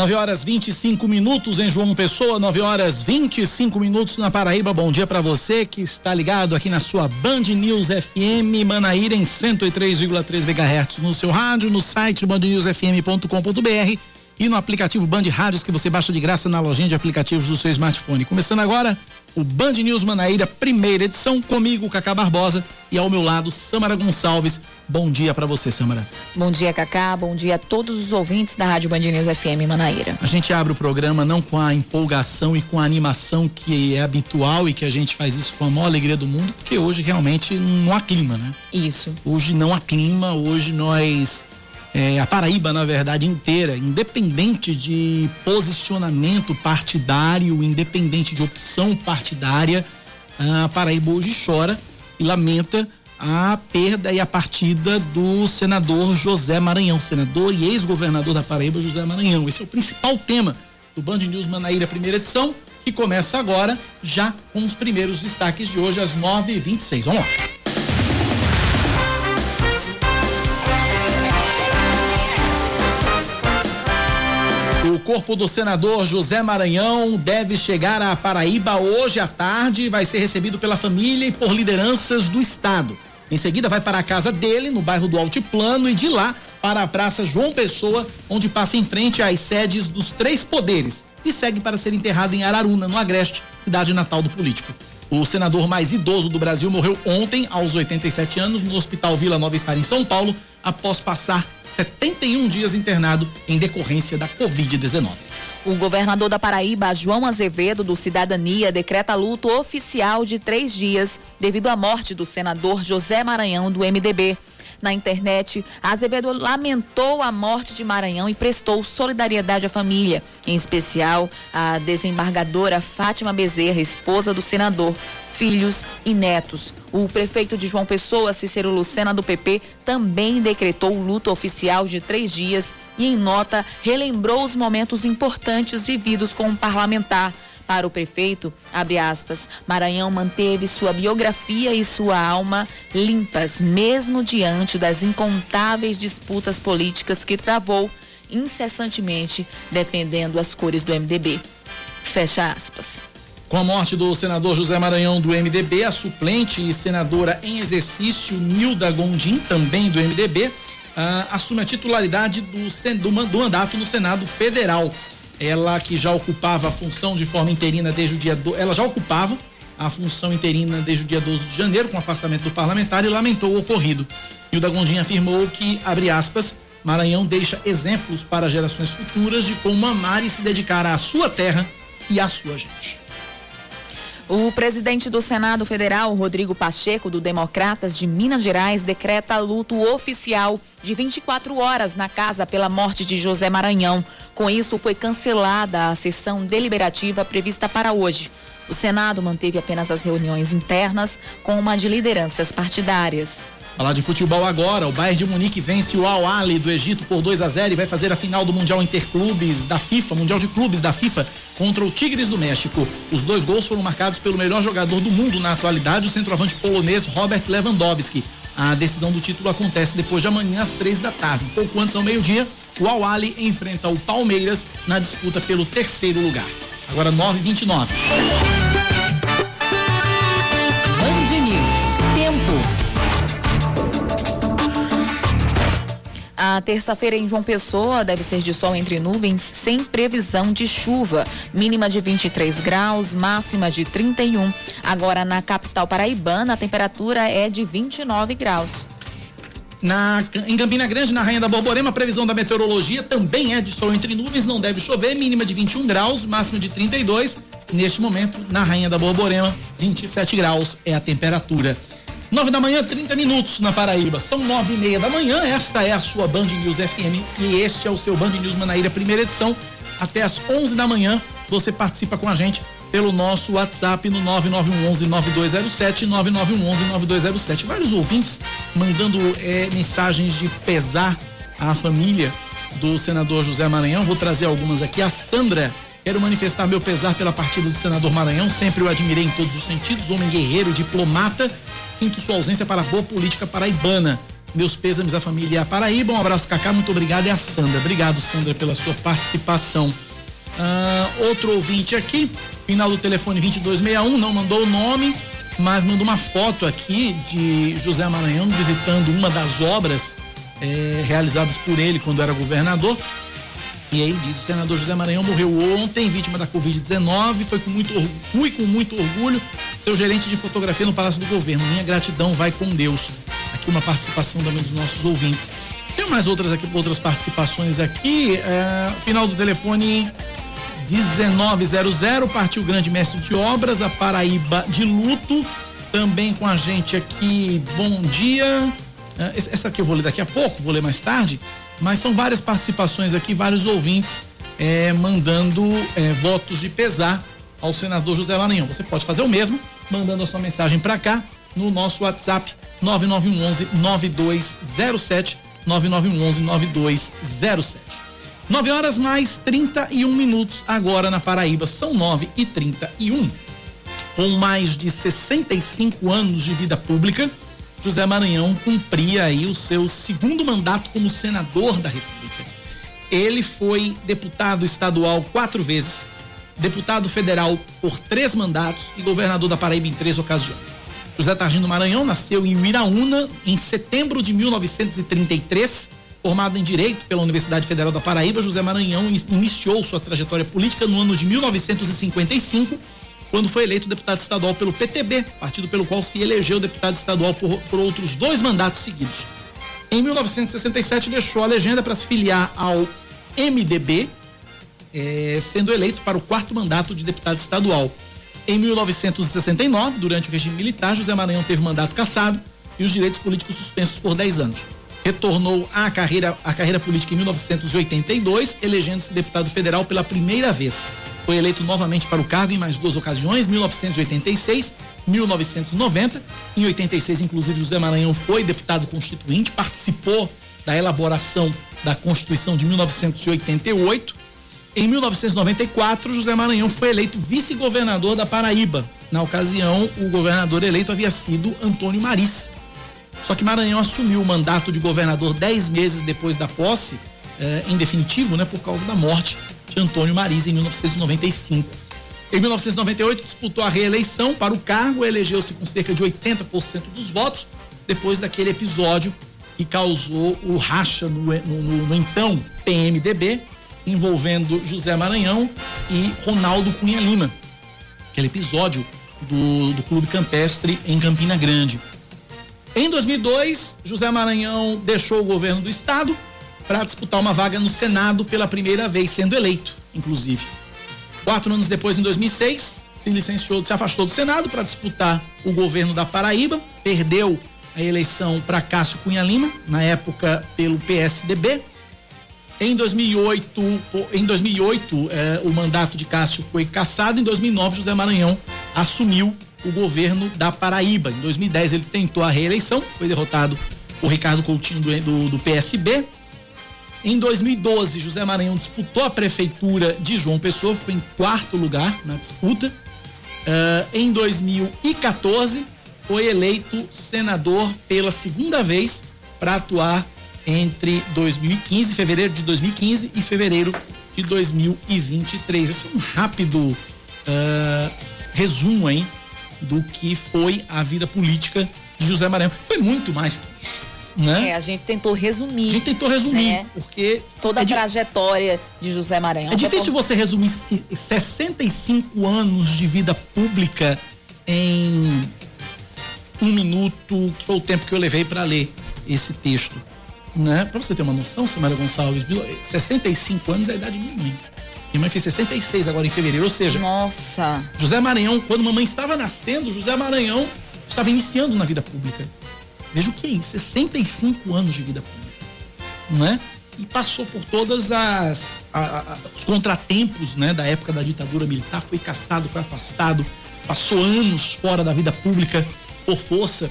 9 horas 25 minutos em João Pessoa, 9 horas 25 minutos na Paraíba. Bom dia para você que está ligado aqui na sua Band News FM Manaíra em 103,3 MHz no seu rádio, no site bandnewsfm.com.br e no aplicativo Band Rádios que você baixa de graça na lojinha de aplicativos do seu smartphone. Começando agora o Band News Manaíra, primeira edição, comigo, Cacá Barbosa, e ao meu lado, Samara Gonçalves. Bom dia para você, Samara. Bom dia, Cacá. Bom dia a todos os ouvintes da Rádio Band News FM Manaíra. A gente abre o programa não com a empolgação e com a animação que é habitual e que a gente faz isso com a maior alegria do mundo, porque hoje realmente não há clima, né? Isso. Hoje não há clima, hoje nós é, a Paraíba, na verdade, inteira, independente de posicionamento partidário, independente de opção partidária, a Paraíba hoje chora e lamenta a perda e a partida do senador José Maranhão, senador e ex-governador da Paraíba, José Maranhão. Esse é o principal tema do Band News Manaíra, primeira edição, que começa agora, já com os primeiros destaques de hoje, às 9h26. Vamos lá. Corpo do senador José Maranhão deve chegar à Paraíba hoje à tarde. Vai ser recebido pela família e por lideranças do estado. Em seguida, vai para a casa dele, no bairro do Altiplano, e de lá para a Praça João Pessoa, onde passa em frente às sedes dos três poderes. E segue para ser enterrado em Araruna, no Agreste, cidade natal do político. O senador mais idoso do Brasil morreu ontem, aos 87 anos, no Hospital Vila Nova Estar, em São Paulo, após passar 71 dias internado em decorrência da Covid-19. O governador da Paraíba, João Azevedo, do Cidadania, decreta luto oficial de três dias devido à morte do senador José Maranhão, do MDB. Na internet, Azevedo lamentou a morte de Maranhão e prestou solidariedade à família, em especial à desembargadora Fátima Bezerra, esposa do senador, filhos e netos. O prefeito de João Pessoa, Cícero Lucena, do PP, também decretou luto oficial de três dias e, em nota, relembrou os momentos importantes vividos com o parlamentar. Para o prefeito, abre aspas, Maranhão manteve sua biografia e sua alma limpas, mesmo diante das incontáveis disputas políticas que travou incessantemente defendendo as cores do MDB. Fecha aspas. Com a morte do senador José Maranhão do MDB, a suplente e senadora em exercício Nilda Gondim, também do MDB, ah, assume a titularidade do, do, do mandato no Senado Federal ela que já ocupava a função de forma interina desde o dia do, ela já ocupava a função interina desde o dia 12 de janeiro com afastamento do parlamentar e lamentou o ocorrido. Hilda Gondim afirmou que, abre aspas, Maranhão deixa exemplos para gerações futuras de como amar e se dedicar à sua terra e à sua gente. O presidente do Senado Federal, Rodrigo Pacheco, do Democratas de Minas Gerais, decreta luto oficial de 24 horas na casa pela morte de José Maranhão. Com isso, foi cancelada a sessão deliberativa prevista para hoje. O Senado manteve apenas as reuniões internas com uma de lideranças partidárias. Falar de futebol agora, o Bayern de Munique vence o Al Ahly do Egito por 2 a 0 e vai fazer a final do Mundial Interclubes da FIFA, Mundial de Clubes da FIFA, contra o Tigres do México. Os dois gols foram marcados pelo melhor jogador do mundo na atualidade, o centroavante polonês Robert Lewandowski. A decisão do título acontece depois de amanhã às três da tarde. Pouco antes ao meio-dia, o Al Ahly enfrenta o Palmeiras na disputa pelo terceiro lugar. Agora 9:29. A terça-feira em João Pessoa deve ser de sol entre nuvens, sem previsão de chuva. Mínima de 23 graus, máxima de 31. Agora na capital paraibana, a temperatura é de 29 graus. Na, em Campina Grande, na Rainha da Borborema, a previsão da meteorologia também é de sol entre nuvens, não deve chover, mínima de 21 graus, máxima de 32. Neste momento, na Rainha da Borborema, 27 graus é a temperatura. 9 da manhã, 30 minutos na Paraíba. São nove e meia da manhã. Esta é a sua Band News FM e este é o seu Band News Manaíra, primeira edição. Até às 11 da manhã você participa com a gente pelo nosso WhatsApp no 9911 9207 9911 9207. Vários ouvintes mandando é, mensagens de pesar à família do senador José Maranhão. Vou trazer algumas aqui. A Sandra Quero manifestar meu pesar pela partida do senador Maranhão. Sempre o admirei em todos os sentidos. Homem guerreiro, diplomata Sinto sua ausência para a boa política paraibana. Meus pêsames à família Paraíba. Um abraço, Cacá. Muito obrigado. E a Sandra. Obrigado, Sandra, pela sua participação. Uh, outro ouvinte aqui, final do telefone 2261, não mandou o nome, mas mandou uma foto aqui de José Maranhão visitando uma das obras eh, realizadas por ele quando era governador. E aí diz: o senador José Maranhão morreu ontem, vítima da Covid-19. Foi com muito fui com muito orgulho seu gerente de fotografia no Palácio do Governo. Minha gratidão vai com Deus. Aqui uma participação também dos nossos ouvintes. Tem mais outras aqui, outras participações aqui. É, final do telefone 1900, partiu grande mestre de obras, a Paraíba de luto. Também com a gente aqui, bom dia. É, essa aqui eu vou ler daqui a pouco, vou ler mais tarde. Mas são várias participações aqui, vários ouvintes é, mandando é, votos de pesar ao senador José Maranhão. Você pode fazer o mesmo, mandando a sua mensagem para cá no nosso WhatsApp 9911 9207 9911 9207. 9 horas mais 31 minutos agora na Paraíba, são 9 e 31. Com mais de 65 anos de vida pública, José Maranhão cumpria aí o seu segundo mandato como senador da República. Ele foi deputado estadual quatro vezes, deputado federal por três mandatos e governador da Paraíba em três ocasiões. José Targino Maranhão nasceu em Uiraúna em setembro de 1933. Formado em Direito pela Universidade Federal da Paraíba, José Maranhão iniciou sua trajetória política no ano de 1955 quando foi eleito deputado estadual pelo PTB, partido pelo qual se elegeu deputado estadual por, por outros dois mandatos seguidos. Em 1967, deixou a legenda para se filiar ao MDB, é, sendo eleito para o quarto mandato de deputado estadual. Em 1969, durante o regime militar, José Maranhão teve mandato cassado e os direitos políticos suspensos por 10 anos. Retornou à carreira, à carreira política em 1982, elegendo-se deputado federal pela primeira vez. Foi eleito novamente para o cargo em mais duas ocasiões, 1986, 1990. Em 86, inclusive, José Maranhão foi deputado constituinte, participou da elaboração da Constituição de 1988. Em 1994, José Maranhão foi eleito vice-governador da Paraíba. Na ocasião, o governador eleito havia sido Antônio Maris. Só que Maranhão assumiu o mandato de governador dez meses depois da posse, eh, em definitivo, né, por causa da morte de Antônio Maris em 1995. Em 1998, disputou a reeleição para o cargo, elegeu-se com cerca de 80% dos votos, depois daquele episódio que causou o racha no, no, no, no então PMDB, envolvendo José Maranhão e Ronaldo Cunha Lima. Aquele episódio do, do Clube Campestre em Campina Grande. Em 2002, José Maranhão deixou o governo do estado para disputar uma vaga no Senado pela primeira vez, sendo eleito, inclusive. Quatro anos depois, em 2006, se licenciou, se afastou do Senado para disputar o governo da Paraíba, perdeu a eleição para Cássio Cunha Lima, na época pelo PSDB. Em 2008, em 2008 eh, o mandato de Cássio foi cassado. Em 2009, José Maranhão assumiu o governo da Paraíba. Em 2010, ele tentou a reeleição, foi derrotado por Ricardo Coutinho do, do, do PSB. Em 2012, José Maranhão disputou a prefeitura de João Pessoa, ficou em quarto lugar na disputa. Uh, em 2014, foi eleito senador pela segunda vez para atuar entre 2015, fevereiro de 2015 e fevereiro de 2023. Esse é um rápido uh, resumo aí do que foi a vida política de José Maranhão. Foi muito mais que isso né? É, a gente tentou resumir. A gente tentou resumir, né? porque. Toda é a trajetória de José Maranhão. É difícil por... você resumir 65 anos de vida pública em um minuto, que foi o tempo que eu levei para ler esse texto. Né? Para você ter uma noção, Samara Gonçalves, 65 anos é a idade de minha mãe. Minha mãe fez 66 agora em fevereiro, ou seja. Nossa! José Maranhão, quando mamãe estava nascendo, José Maranhão estava iniciando na vida pública. Veja o que é isso, 65 anos de vida pública, não é? E passou por todas as a, a, os contratempos, né, da época da ditadura militar, foi caçado, foi afastado, passou anos fora da vida pública por força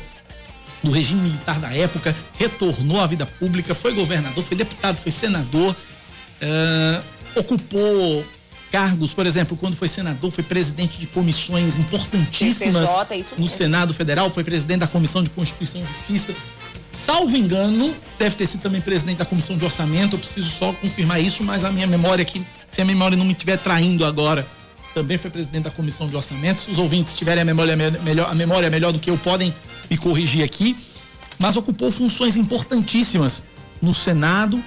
do regime militar da época, retornou à vida pública, foi governador, foi deputado, foi senador, uh, ocupou cargos, por exemplo, quando foi senador, foi presidente de comissões importantíssimas CCJ, no Senado Federal, foi presidente da Comissão de Constituição e Justiça. salvo engano, deve ter sido também presidente da comissão de orçamento. Eu preciso só confirmar isso, mas a minha memória aqui, se a memória não me estiver traindo agora, também foi presidente da comissão de orçamento. Se os ouvintes tiverem a memória melhor, a memória melhor do que eu, podem me corrigir aqui. Mas ocupou funções importantíssimas no Senado.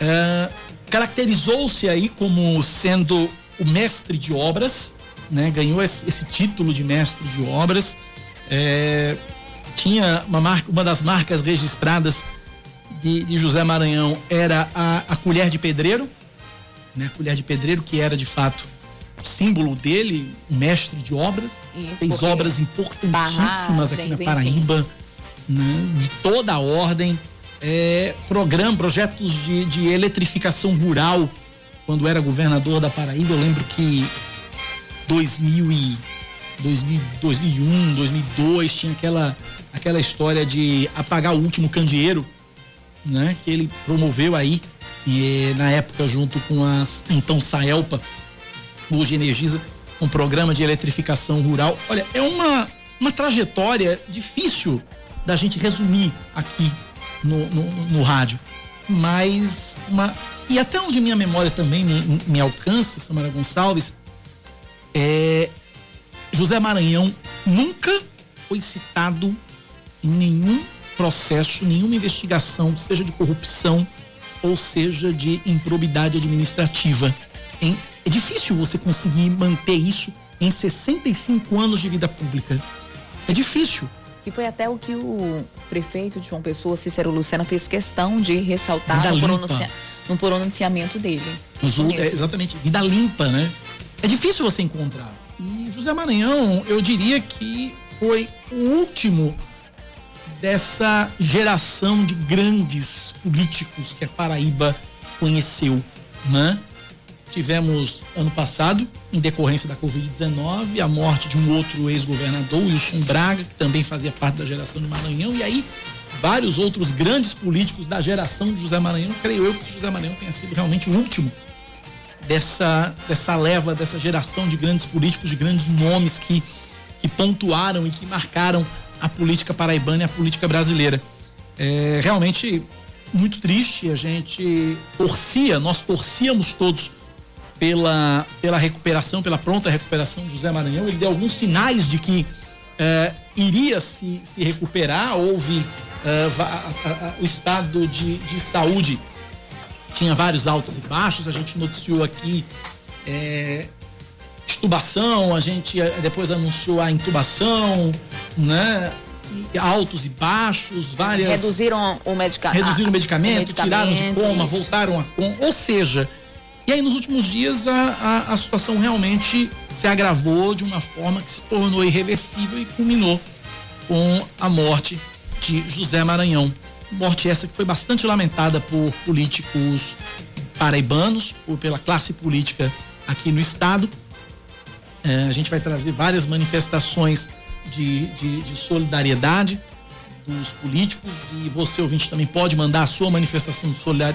É, caracterizou-se aí como sendo o mestre de obras, né? Ganhou esse, título de mestre de obras. É, tinha uma marca, uma das marcas registradas de, de José Maranhão era a, a, colher de pedreiro, né? A colher de pedreiro que era de fato o símbolo dele, mestre de obras, Isso, fez obras importantíssimas aqui na Paraíba, né? de toda a ordem, é, programa, projetos de, de eletrificação rural quando era governador da Paraíba. Eu lembro que 2000 e 2000, 2001, 2002 tinha aquela aquela história de apagar o último candeeiro, né? Que ele promoveu aí e, na época junto com a então Saelpa, hoje Energisa, um programa de eletrificação rural. Olha, é uma uma trajetória difícil da gente resumir aqui no, no, no rádio, mas uma e até onde minha memória também me, me alcança, Samara Gonçalves, é, José Maranhão nunca foi citado em nenhum processo, nenhuma investigação, seja de corrupção ou seja de improbidade administrativa. Em, é difícil você conseguir manter isso em 65 anos de vida pública. É difícil. E foi até o que o prefeito de João Pessoa, Cícero Lucena, fez questão de ressaltar no, pronuncia, no, pronunciamento dele. é, exatamente, vida limpa, né? É difícil você encontrar. E José Maranhão, eu diria que foi o último dessa geração de grandes políticos que a Paraíba conheceu, né? Tivemos ano passado, em decorrência da Covid-19, a morte de um outro ex-governador, Wilson Braga, que também fazia parte da geração de Maranhão, e aí vários outros grandes políticos da geração de José Maranhão. Creio eu que José Maranhão tenha sido realmente o último dessa, dessa leva, dessa geração de grandes políticos, de grandes nomes que, que pontuaram e que marcaram a política paraibana e a política brasileira. É realmente muito triste, a gente torcia, nós torcíamos todos pela, pela recuperação, pela pronta recuperação de José Maranhão. Ele deu alguns sinais de que é, iria se, se recuperar, houve a, o estado de, de saúde tinha vários altos e baixos, a gente noticiou aqui é, estubação, a gente é, depois anunciou a intubação, né? altos e baixos, várias. Reduziram o, medica... Reduziram o medicamento, o medicamento, tiraram de coma, isso. voltaram a coma. Ou seja, e aí nos últimos dias a, a, a, situação realmente se agravou de uma forma que se tornou irreversível e culminou com a morte de José Maranhão. Morte essa que foi bastante lamentada por políticos paraibanos, por, pela classe política aqui no estado. É, a gente vai trazer várias manifestações de, de, de, solidariedade dos políticos e você, ouvinte, também pode mandar a sua manifestação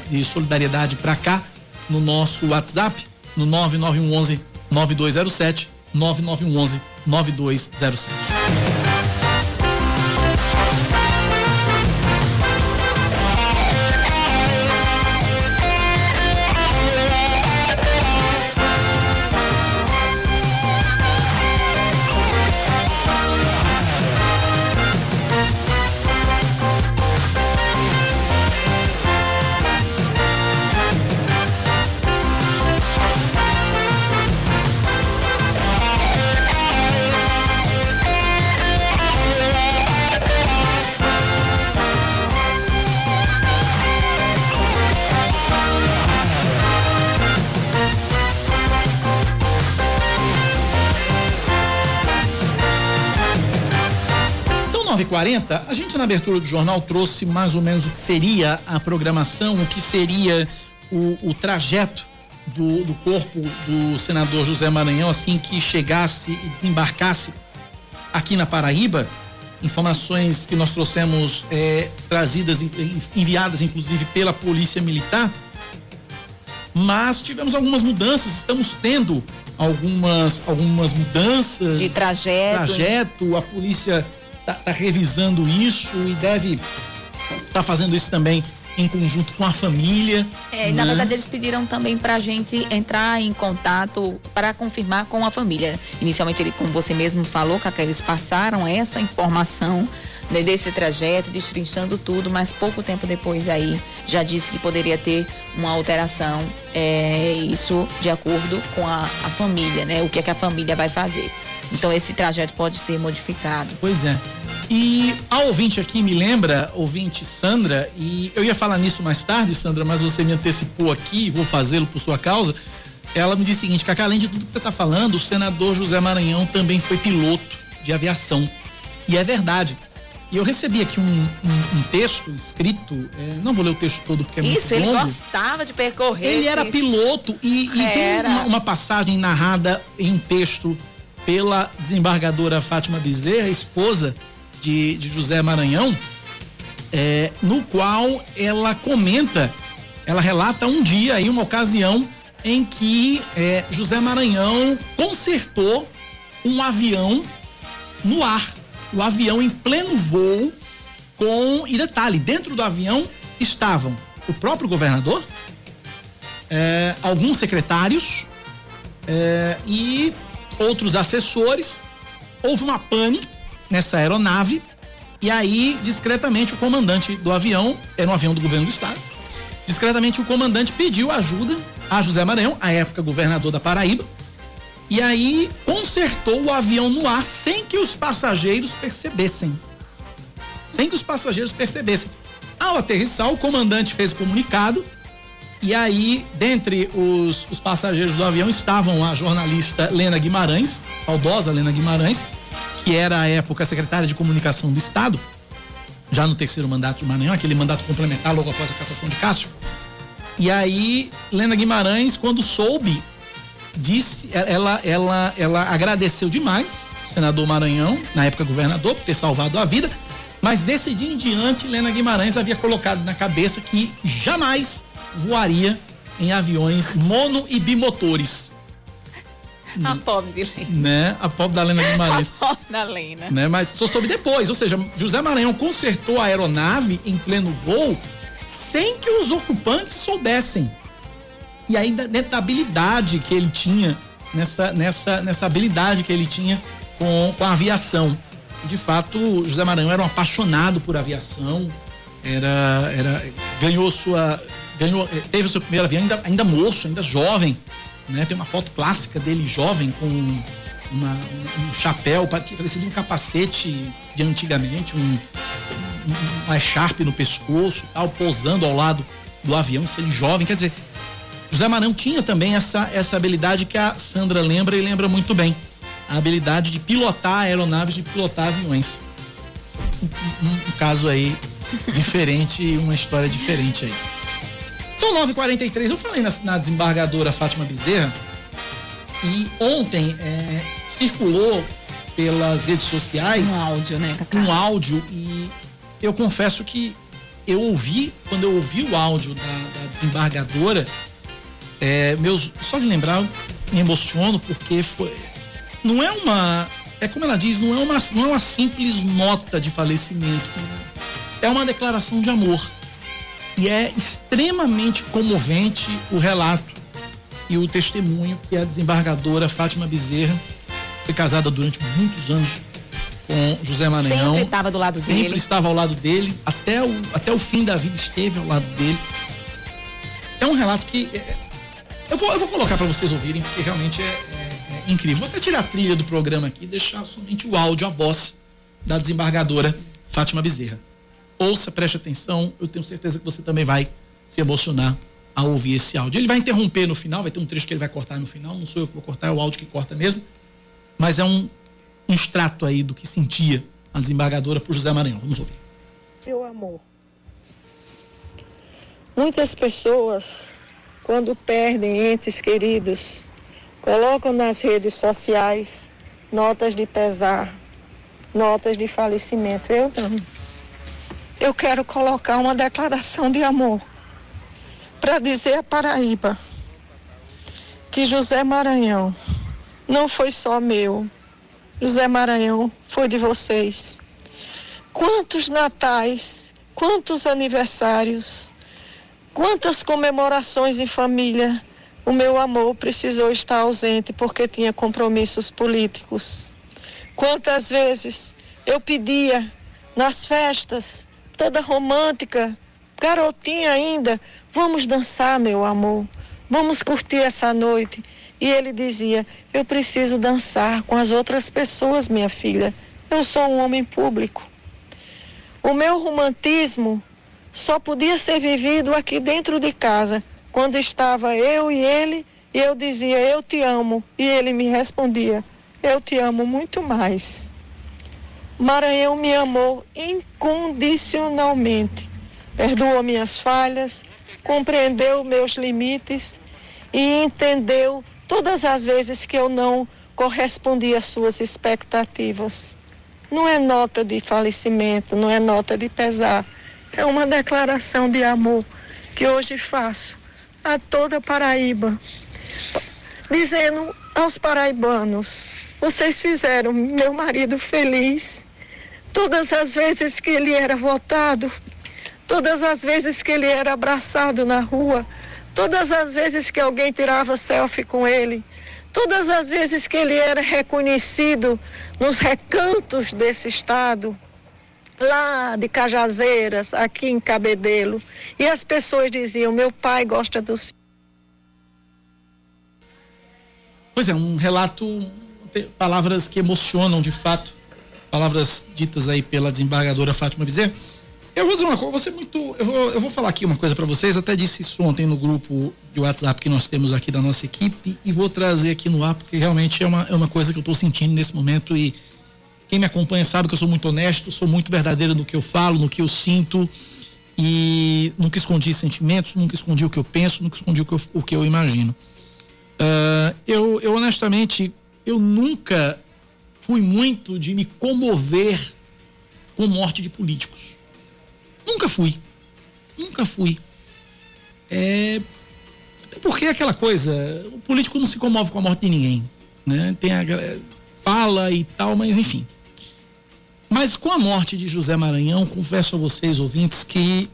de solidariedade para cá no nosso WhatsApp, no 9911 9207 9911 9207. A gente na abertura do jornal trouxe mais ou menos o que seria a programação, o que seria o, o trajeto do, do, corpo do senador José Maranhão assim que chegasse e desembarcasse aqui na Paraíba. Informações que nós trouxemos é, trazidas, enviadas inclusive pela Polícia Militar. Mas tivemos algumas mudanças, estamos tendo algumas, algumas mudanças. De trajeto. Trajeto, a polícia tá, tá revisando isso e deve está fazendo isso também em conjunto com a família. É, né? na verdade eles pediram também para a gente entrar em contato para confirmar com a família. Inicialmente, ele, como você mesmo falou, Cacá, eles passaram essa informação né, desse trajeto, destrinchando tudo, mas pouco tempo depois aí já disse que poderia ter uma alteração, é, isso de acordo com a, a família, né? O que é que a família vai fazer. Então esse trajeto pode ser modificado. Pois é. E a ouvinte aqui me lembra, ouvinte Sandra, e eu ia falar nisso mais tarde, Sandra, mas você me antecipou aqui, vou fazê-lo por sua causa. Ela me disse o seguinte, Cacá, além de tudo que você está falando, o senador José Maranhão também foi piloto de aviação. E é verdade. E eu recebi aqui um, um, um texto escrito, é, não vou ler o texto todo porque é muito Isso, longo. Isso, ele gostava de percorrer. Ele era piloto e, e tem uma, uma, passagem narrada em texto pela desembargadora Fátima Bezerra, esposa de, de José Maranhão, é, no qual ela comenta, ela relata um dia aí, uma ocasião em que é, José Maranhão consertou um avião no ar o avião em pleno voo com e detalhe dentro do avião estavam o próprio governador, é, alguns secretários é, e outros assessores. Houve uma pane nessa aeronave e aí discretamente o comandante do avião era um avião do governo do estado. Discretamente o comandante pediu ajuda a José Maranhão, à época governador da Paraíba, e aí consertou o avião no ar sem que os passageiros percebessem. Sem que os passageiros percebessem. Ao aterrissar, o comandante fez o comunicado. E aí, dentre os, os passageiros do avião estavam a jornalista Lena Guimarães, saudosa Lena Guimarães, que era à época secretária de comunicação do Estado, já no terceiro mandato de Maranhão, aquele mandato complementar logo após a cassação de Cássio. E aí, Lena Guimarães, quando soube disse, ela, ela, ela agradeceu demais o senador Maranhão, na época governador, por ter salvado a vida, mas desse dia em diante, Lena Guimarães havia colocado na cabeça que jamais voaria em aviões mono e bimotores. A pobre de Lena. Né? A pobre da Lena Guimarães. A pobre da Lena. Né? Mas só soube depois, ou seja, José Maranhão consertou a aeronave em pleno voo sem que os ocupantes soubessem e ainda dentro da habilidade que ele tinha, nessa, nessa, nessa habilidade que ele tinha com, com a aviação. De fato, José Maranhão era um apaixonado por aviação, era, era, ganhou sua. Ganhou, eh, teve o seu primeiro avião ainda, ainda moço, ainda jovem. Né? Tem uma foto clássica dele jovem com uma, um chapéu parecido um capacete de antigamente, um, um, um sharp no pescoço, tal, posando ao lado do avião, se ele jovem, quer dizer, José Marão tinha também essa, essa habilidade que a Sandra lembra e lembra muito bem. A habilidade de pilotar aeronaves, de pilotar aviões. Um, um, um caso aí diferente, uma história diferente aí. São 9h43, eu falei na, na desembargadora Fátima Bezerra e ontem é, circulou pelas redes sociais um áudio, né, Cacá? Um áudio e eu confesso que eu ouvi, quando eu ouvi o áudio da, da desembargadora, é, meus, só de lembrar, me emociono porque foi. Não é uma. É como ela diz, não é uma, não é uma simples nota de falecimento. É uma declaração de amor. E é extremamente comovente o relato e o testemunho que a desembargadora Fátima Bezerra foi casada durante muitos anos com José Maranhão. Sempre estava do lado sempre dele. Sempre estava ao lado dele, até o, até o fim da vida esteve ao lado dele. É um relato que é, eu vou, eu vou colocar para vocês ouvirem, porque realmente é, é, é, incrível. Vou até tirar a trilha do programa aqui e deixar somente o áudio, a voz da desembargadora Fátima Bezerra. Ouça, preste atenção, eu tenho certeza que você também vai se emocionar ao ouvir esse áudio. Ele vai interromper no final, vai ter um trecho que ele vai cortar no final, não sou eu que vou cortar, é o áudio que corta mesmo, mas é um, um extrato aí do que sentia a desembargadora por José Maranhão. Vamos ouvir. Meu amor, muitas pessoas quando perdem entes queridos, colocam nas redes sociais notas de pesar, notas de falecimento. Eu não. Eu quero colocar uma declaração de amor para dizer a Paraíba que José Maranhão não foi só meu. José Maranhão foi de vocês. Quantos natais quantos aniversários, quantas comemorações em família o meu amor precisou estar ausente porque tinha compromissos políticos. Quantas vezes eu pedia nas festas, toda romântica, garotinha ainda, vamos dançar, meu amor, vamos curtir essa noite. E ele dizia: Eu preciso dançar com as outras pessoas, minha filha. Eu sou um homem público. O meu romantismo só podia ser vivido aqui dentro de casa, quando estava eu e ele, e eu dizia: Eu te amo. E ele me respondia: Eu te amo muito mais. Maranhão me amou incondicionalmente. Perdoou minhas falhas, compreendeu meus limites e entendeu todas as vezes que eu não correspondi às suas expectativas. Não é nota de falecimento, não é nota de pesar, é uma declaração de amor que hoje faço a toda Paraíba, dizendo aos paraibanos: vocês fizeram meu marido feliz. Todas as vezes que ele era votado, todas as vezes que ele era abraçado na rua, Todas as vezes que alguém tirava selfie com ele, todas as vezes que ele era reconhecido nos recantos desse estado, lá de Cajazeiras, aqui em Cabedelo, e as pessoas diziam: Meu pai gosta do senhor. Pois é, um relato, palavras que emocionam de fato, palavras ditas aí pela desembargadora Fátima Bezerra. Eu vou dizer uma coisa, você muito. Eu vou, eu vou falar aqui uma coisa para vocês, até disse isso ontem no grupo de WhatsApp que nós temos aqui da nossa equipe e vou trazer aqui no ar, porque realmente é uma, é uma coisa que eu estou sentindo nesse momento e quem me acompanha sabe que eu sou muito honesto, sou muito verdadeiro no que eu falo, no que eu sinto e nunca escondi sentimentos, nunca escondi o que eu penso, nunca escondi o que eu, o que eu imagino. Uh, eu, eu honestamente, eu nunca fui muito de me comover com morte de políticos. Nunca fui. Nunca fui. É, porque é aquela coisa, o político não se comove com a morte de ninguém. Né? Tem a, fala e tal, mas enfim. Mas com a morte de José Maranhão, confesso a vocês, ouvintes, que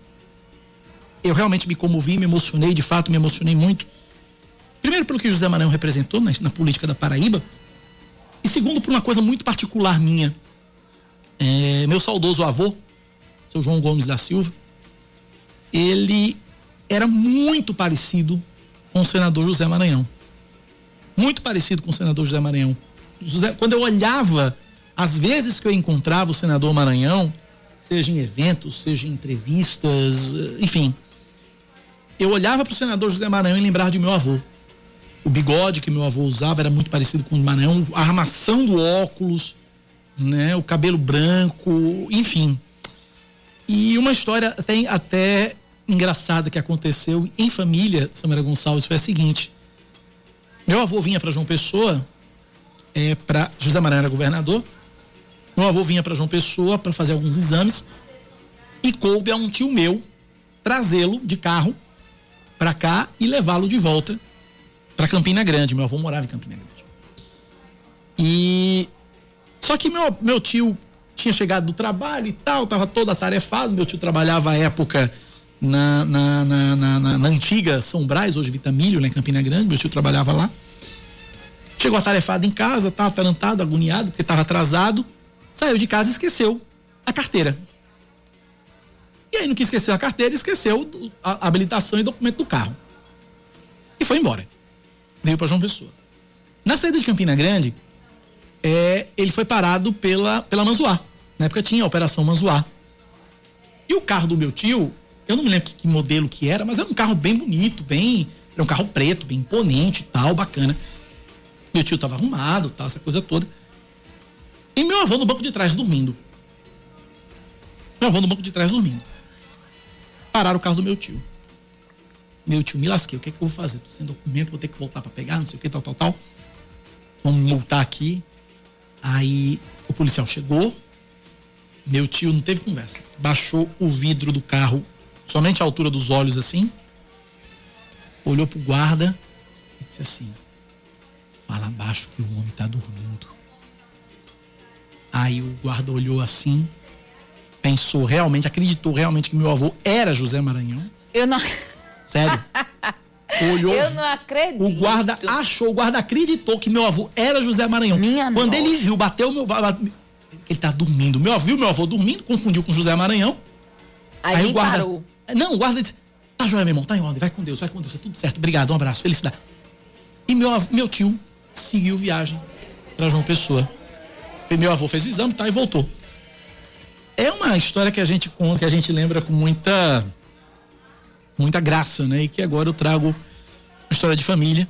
eu realmente me comovi, me emocionei, de fato me emocionei muito. Primeiro pelo que José Maranhão representou na, na política da Paraíba. E segundo por uma coisa muito particular minha. É, meu saudoso avô, seu João Gomes da Silva, ele era muito parecido com o senador José Maranhão. Muito parecido com o senador José Maranhão. José, quando eu olhava, às vezes que eu encontrava o senador Maranhão, seja em eventos, seja em entrevistas, enfim, eu olhava para o senador José Maranhão e lembrava de meu avô. O bigode que meu avô usava era muito parecido com o Maranhão, a armação do óculos, né, o cabelo branco, enfim. E uma história até, até engraçada que aconteceu em família, Samara Gonçalves, foi a seguinte. Meu avô vinha para João Pessoa, é, para José Maranhão era governador. Meu avô vinha para João Pessoa para fazer alguns exames e coube a um tio meu trazê-lo de carro para cá e levá-lo de volta para Campina Grande. Meu avô morava em Campina Grande. E só que meu, meu tio tinha chegado do trabalho e tal, estava todo atarefado. Meu tio trabalhava à época na, na, na, na, na antiga São Brás, hoje Vitamílio, lá em Campina Grande. Meu tio trabalhava lá. Chegou atarefado em casa, tá atarantado, agoniado, porque estava atrasado. Saiu de casa e esqueceu a carteira. E aí, no que esqueceu a carteira, esqueceu a habilitação e documento do carro. E foi embora. Veio para João Pessoa. Na saída de Campina Grande, é, ele foi parado pela, pela Manzuá. Na época tinha a Operação Manzuá. E o carro do meu tio, eu não me lembro que, que, modelo que era, mas era um carro bem bonito, bem. Era um carro preto, bem imponente tal, bacana. Meu tio tava arrumado, tal, essa coisa toda. E meu avô no banco de trás dormindo. Meu avô no banco de trás dormindo. Pararam o carro do meu tio. Meu tio, me lasquei, o que é que eu vou fazer? Tô sem documento, vou ter que voltar para pegar, não sei o que, tal, tal, tal. Vamos multar aqui. Aí o policial chegou, meu tio não teve conversa. Baixou o vidro do carro, somente a altura dos olhos assim. Olhou pro guarda e disse assim: Fala baixo que o homem tá dormindo. Aí o guarda olhou assim, pensou realmente, acreditou realmente que meu avô era José Maranhão? Eu não. Sério? Olhou. Eu não acredito. O guarda achou, o guarda acreditou que meu avô era José Maranhão. Minha Quando nossa. ele viu, bateu meu. Ele tá dormindo. Meu, viu meu avô dormindo, confundiu com José Maranhão. Aí, aí o guarda. Parou. Não, o guarda disse: Tá joia, meu irmão, tá em ordem, vai com Deus, vai com Deus, tá tudo certo. Obrigado, um abraço, felicidade. E meu, meu tio seguiu viagem para João Pessoa. Meu avô fez o exame, tá, e voltou. É uma história que a gente conta, que a gente lembra com muita muita graça, né? E que agora eu trago uma história de família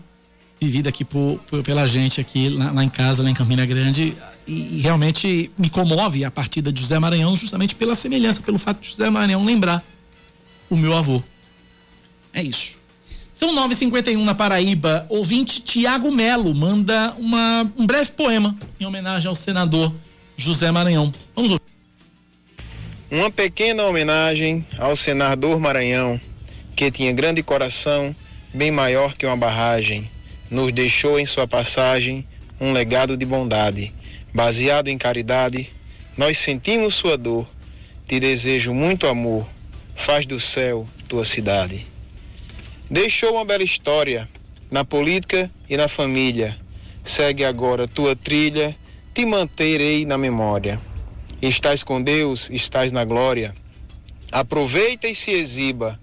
vivida aqui por, por pela gente aqui lá, lá, em casa, lá em Campina Grande e, e, realmente me comove a partida de José Maranhão justamente pela semelhança, pelo fato de José Maranhão lembrar o meu avô. É isso. São 9h51 na Paraíba. Ouvinte Tiago Melo manda uma, um breve poema em homenagem ao senador José Maranhão. Vamos ouvir. Uma pequena homenagem ao senador Maranhão, que tinha grande coração, bem maior que uma barragem, nos deixou em sua passagem um legado de bondade, baseado em caridade. Nós sentimos sua dor, te desejo muito amor, faz do céu tua cidade. Deixou uma bela história na política e na família. Segue agora tua trilha, te manterei na memória. Estás com Deus, estás na glória. Aproveita e se exiba,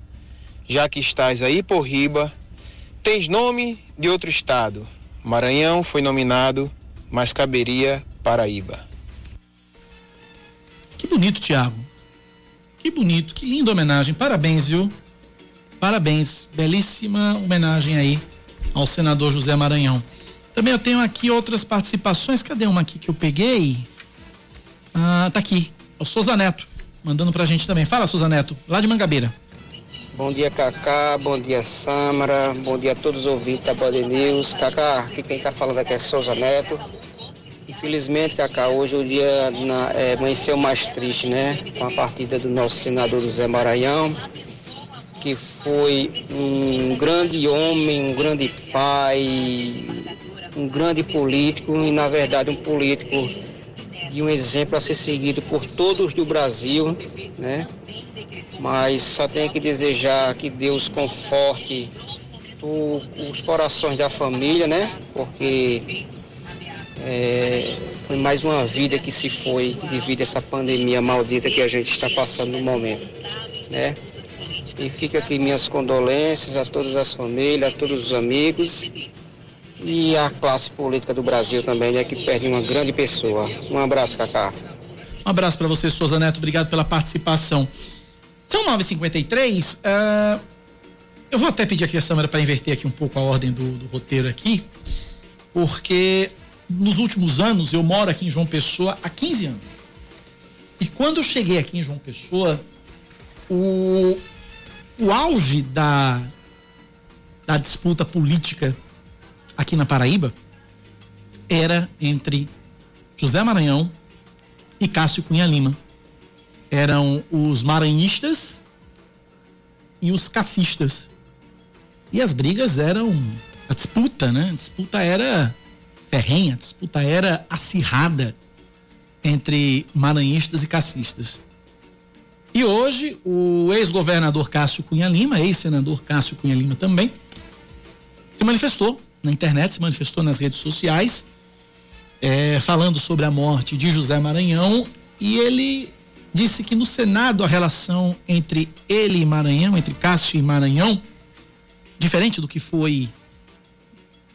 já que estás aí por riba. Tens nome de outro estado. Maranhão foi nominado, mas caberia Paraíba. Que bonito, Tiago. Que bonito, que linda homenagem. Parabéns, viu? Parabéns. Belíssima homenagem aí ao senador José Maranhão. Também eu tenho aqui outras participações. Cadê uma aqui que eu peguei? Ah, tá aqui. É o Souza Neto, mandando pra gente também. Fala, Souza Neto, lá de Mangabeira. Bom dia, Cacá. Bom dia, Samara. Bom dia a todos os ouvintes da Band News. Cacá, aqui quem tá falando aqui é Souza Neto. Infelizmente, Cacá, hoje o dia na, é, amanheceu mais triste, né? Com a partida do nosso senador José Maranhão, que foi um grande homem, um grande pai, um grande político e, na verdade, um político e um exemplo a ser seguido por todos do Brasil, né? Mas só tenho que desejar que Deus conforte o, os corações da família, né? Porque é, foi mais uma vida que se foi devido a essa pandemia maldita que a gente está passando no momento, né? E fica aqui minhas condolências a todas as famílias, a todos os amigos e a classe política do Brasil também, né, que perde uma grande pessoa. Um abraço, Cacá. Um abraço para você, Souza Neto. Obrigado pela participação. São 9h53. Uh, eu vou até pedir aqui a Samara para inverter aqui um pouco a ordem do, do, roteiro aqui, porque nos últimos anos eu moro aqui em João Pessoa há 15 anos. E quando eu cheguei aqui em João Pessoa, o, o auge da, da disputa política aqui na Paraíba era entre José Maranhão e Cássio Cunha Lima. Eram os maranhistas e os cacistas. E as brigas eram a disputa, né? A disputa era ferrenha, a disputa era acirrada entre maranhistas e cacistas. E hoje o ex-governador Cássio Cunha Lima, ex-senador Cássio Cunha Lima também, se manifestou na internet, se manifestou nas redes sociais, é, falando sobre a morte de José Maranhão e ele disse que no Senado a relação entre ele e Maranhão, entre Cássio e Maranhão, diferente do que foi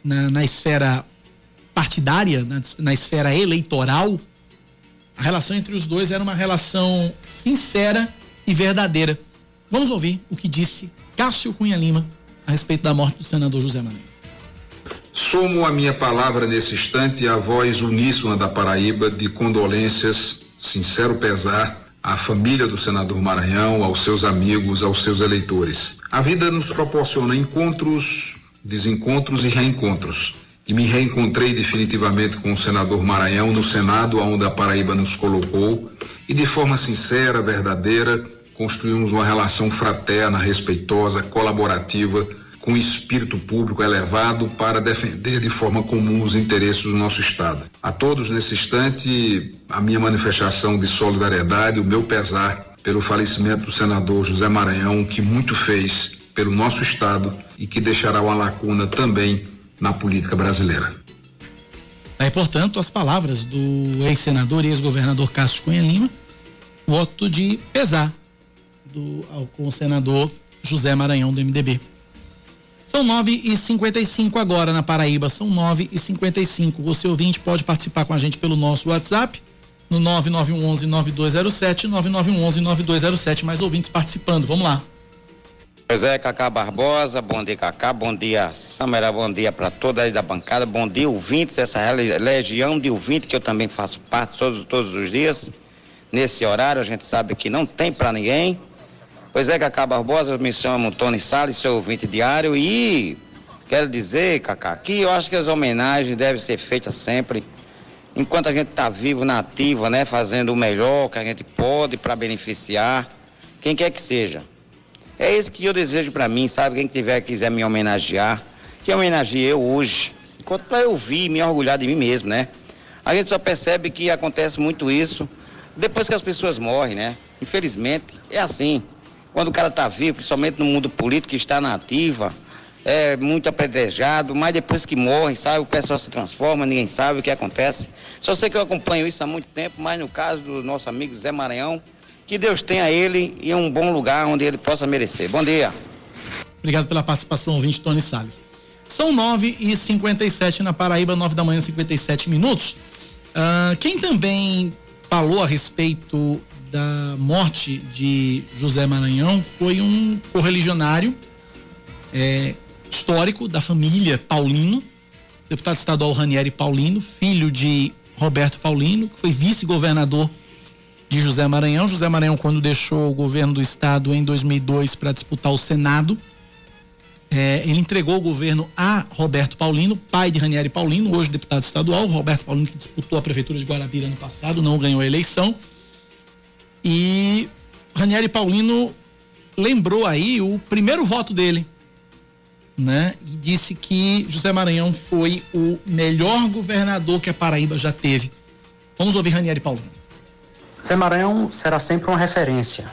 na, na esfera partidária, na, na esfera eleitoral, a relação entre os dois era uma relação sincera e verdadeira. Vamos ouvir o que disse Cássio Cunha Lima a respeito da morte do senador José Maranhão. Somo a minha palavra nesse instante a voz uníssona da Paraíba de condolências, sincero pesar à família do senador Maranhão, aos seus amigos, aos seus eleitores. A vida nos proporciona encontros, desencontros e reencontros. E me reencontrei definitivamente com o senador Maranhão no Senado, onde a Paraíba nos colocou, e de forma sincera, verdadeira, construímos uma relação fraterna, respeitosa, colaborativa com espírito público elevado para defender de forma comum os interesses do nosso Estado. A todos nesse instante, a minha manifestação de solidariedade, o meu pesar pelo falecimento do senador José Maranhão, que muito fez pelo nosso Estado e que deixará uma lacuna também na política brasileira. É, portanto, as palavras do ex-senador e ex-governador Cássio Cunha Lima, voto de pesar do, ao, com o senador José Maranhão do MDB. São 9 e 55 agora na Paraíba, são 9 e 55 Você ouvinte pode participar com a gente pelo nosso WhatsApp no 9911 9207 9911 9207 mais ouvintes participando. Vamos lá. Pois é, Cacá Barbosa, bom dia, Cacá, bom dia, Samara, bom dia para todas da bancada, bom dia, ouvintes, essa legião de ouvintes que eu também faço parte todos, todos os dias. Nesse horário, a gente sabe que não tem para ninguém, Pois é, Cacá Barbosa, eu me chamo Tony Salles, sou ouvinte diário e quero dizer, Cacá, que eu acho que as homenagens devem ser feitas sempre, enquanto a gente está vivo na ativa, né, fazendo o melhor que a gente pode para beneficiar quem quer que seja. É isso que eu desejo para mim, sabe? Quem tiver quiser me homenagear, que homenageie eu hoje, enquanto para eu vir me orgulhar de mim mesmo, né? A gente só percebe que acontece muito isso depois que as pessoas morrem, né? Infelizmente, é assim. Quando o cara está vivo, principalmente no mundo político, que está na ativa, é muito apedrejado, mas depois que morre, sabe, o pessoal se transforma, ninguém sabe o que acontece. Só sei que eu acompanho isso há muito tempo, mas no caso do nosso amigo Zé Maranhão, que Deus tenha ele em um bom lugar onde ele possa merecer. Bom dia. Obrigado pela participação, ouvinte Tony Salles. São 9 e 57 na Paraíba, 9 da manhã, 57 minutos. Uh, quem também falou a respeito da morte de José Maranhão foi um correligionário é, histórico da família Paulino, deputado estadual Ranieri Paulino, filho de Roberto Paulino, que foi vice-governador de José Maranhão. José Maranhão, quando deixou o governo do estado em 2002 para disputar o Senado, é, ele entregou o governo a Roberto Paulino, pai de Ranieri Paulino, hoje deputado estadual. Roberto Paulino, que disputou a prefeitura de Guarabira no passado, não ganhou a eleição. E Ranieri Paulino lembrou aí o primeiro voto dele, né? E disse que José Maranhão foi o melhor governador que a Paraíba já teve. Vamos ouvir Ranieri Paulino. José Maranhão será sempre uma referência.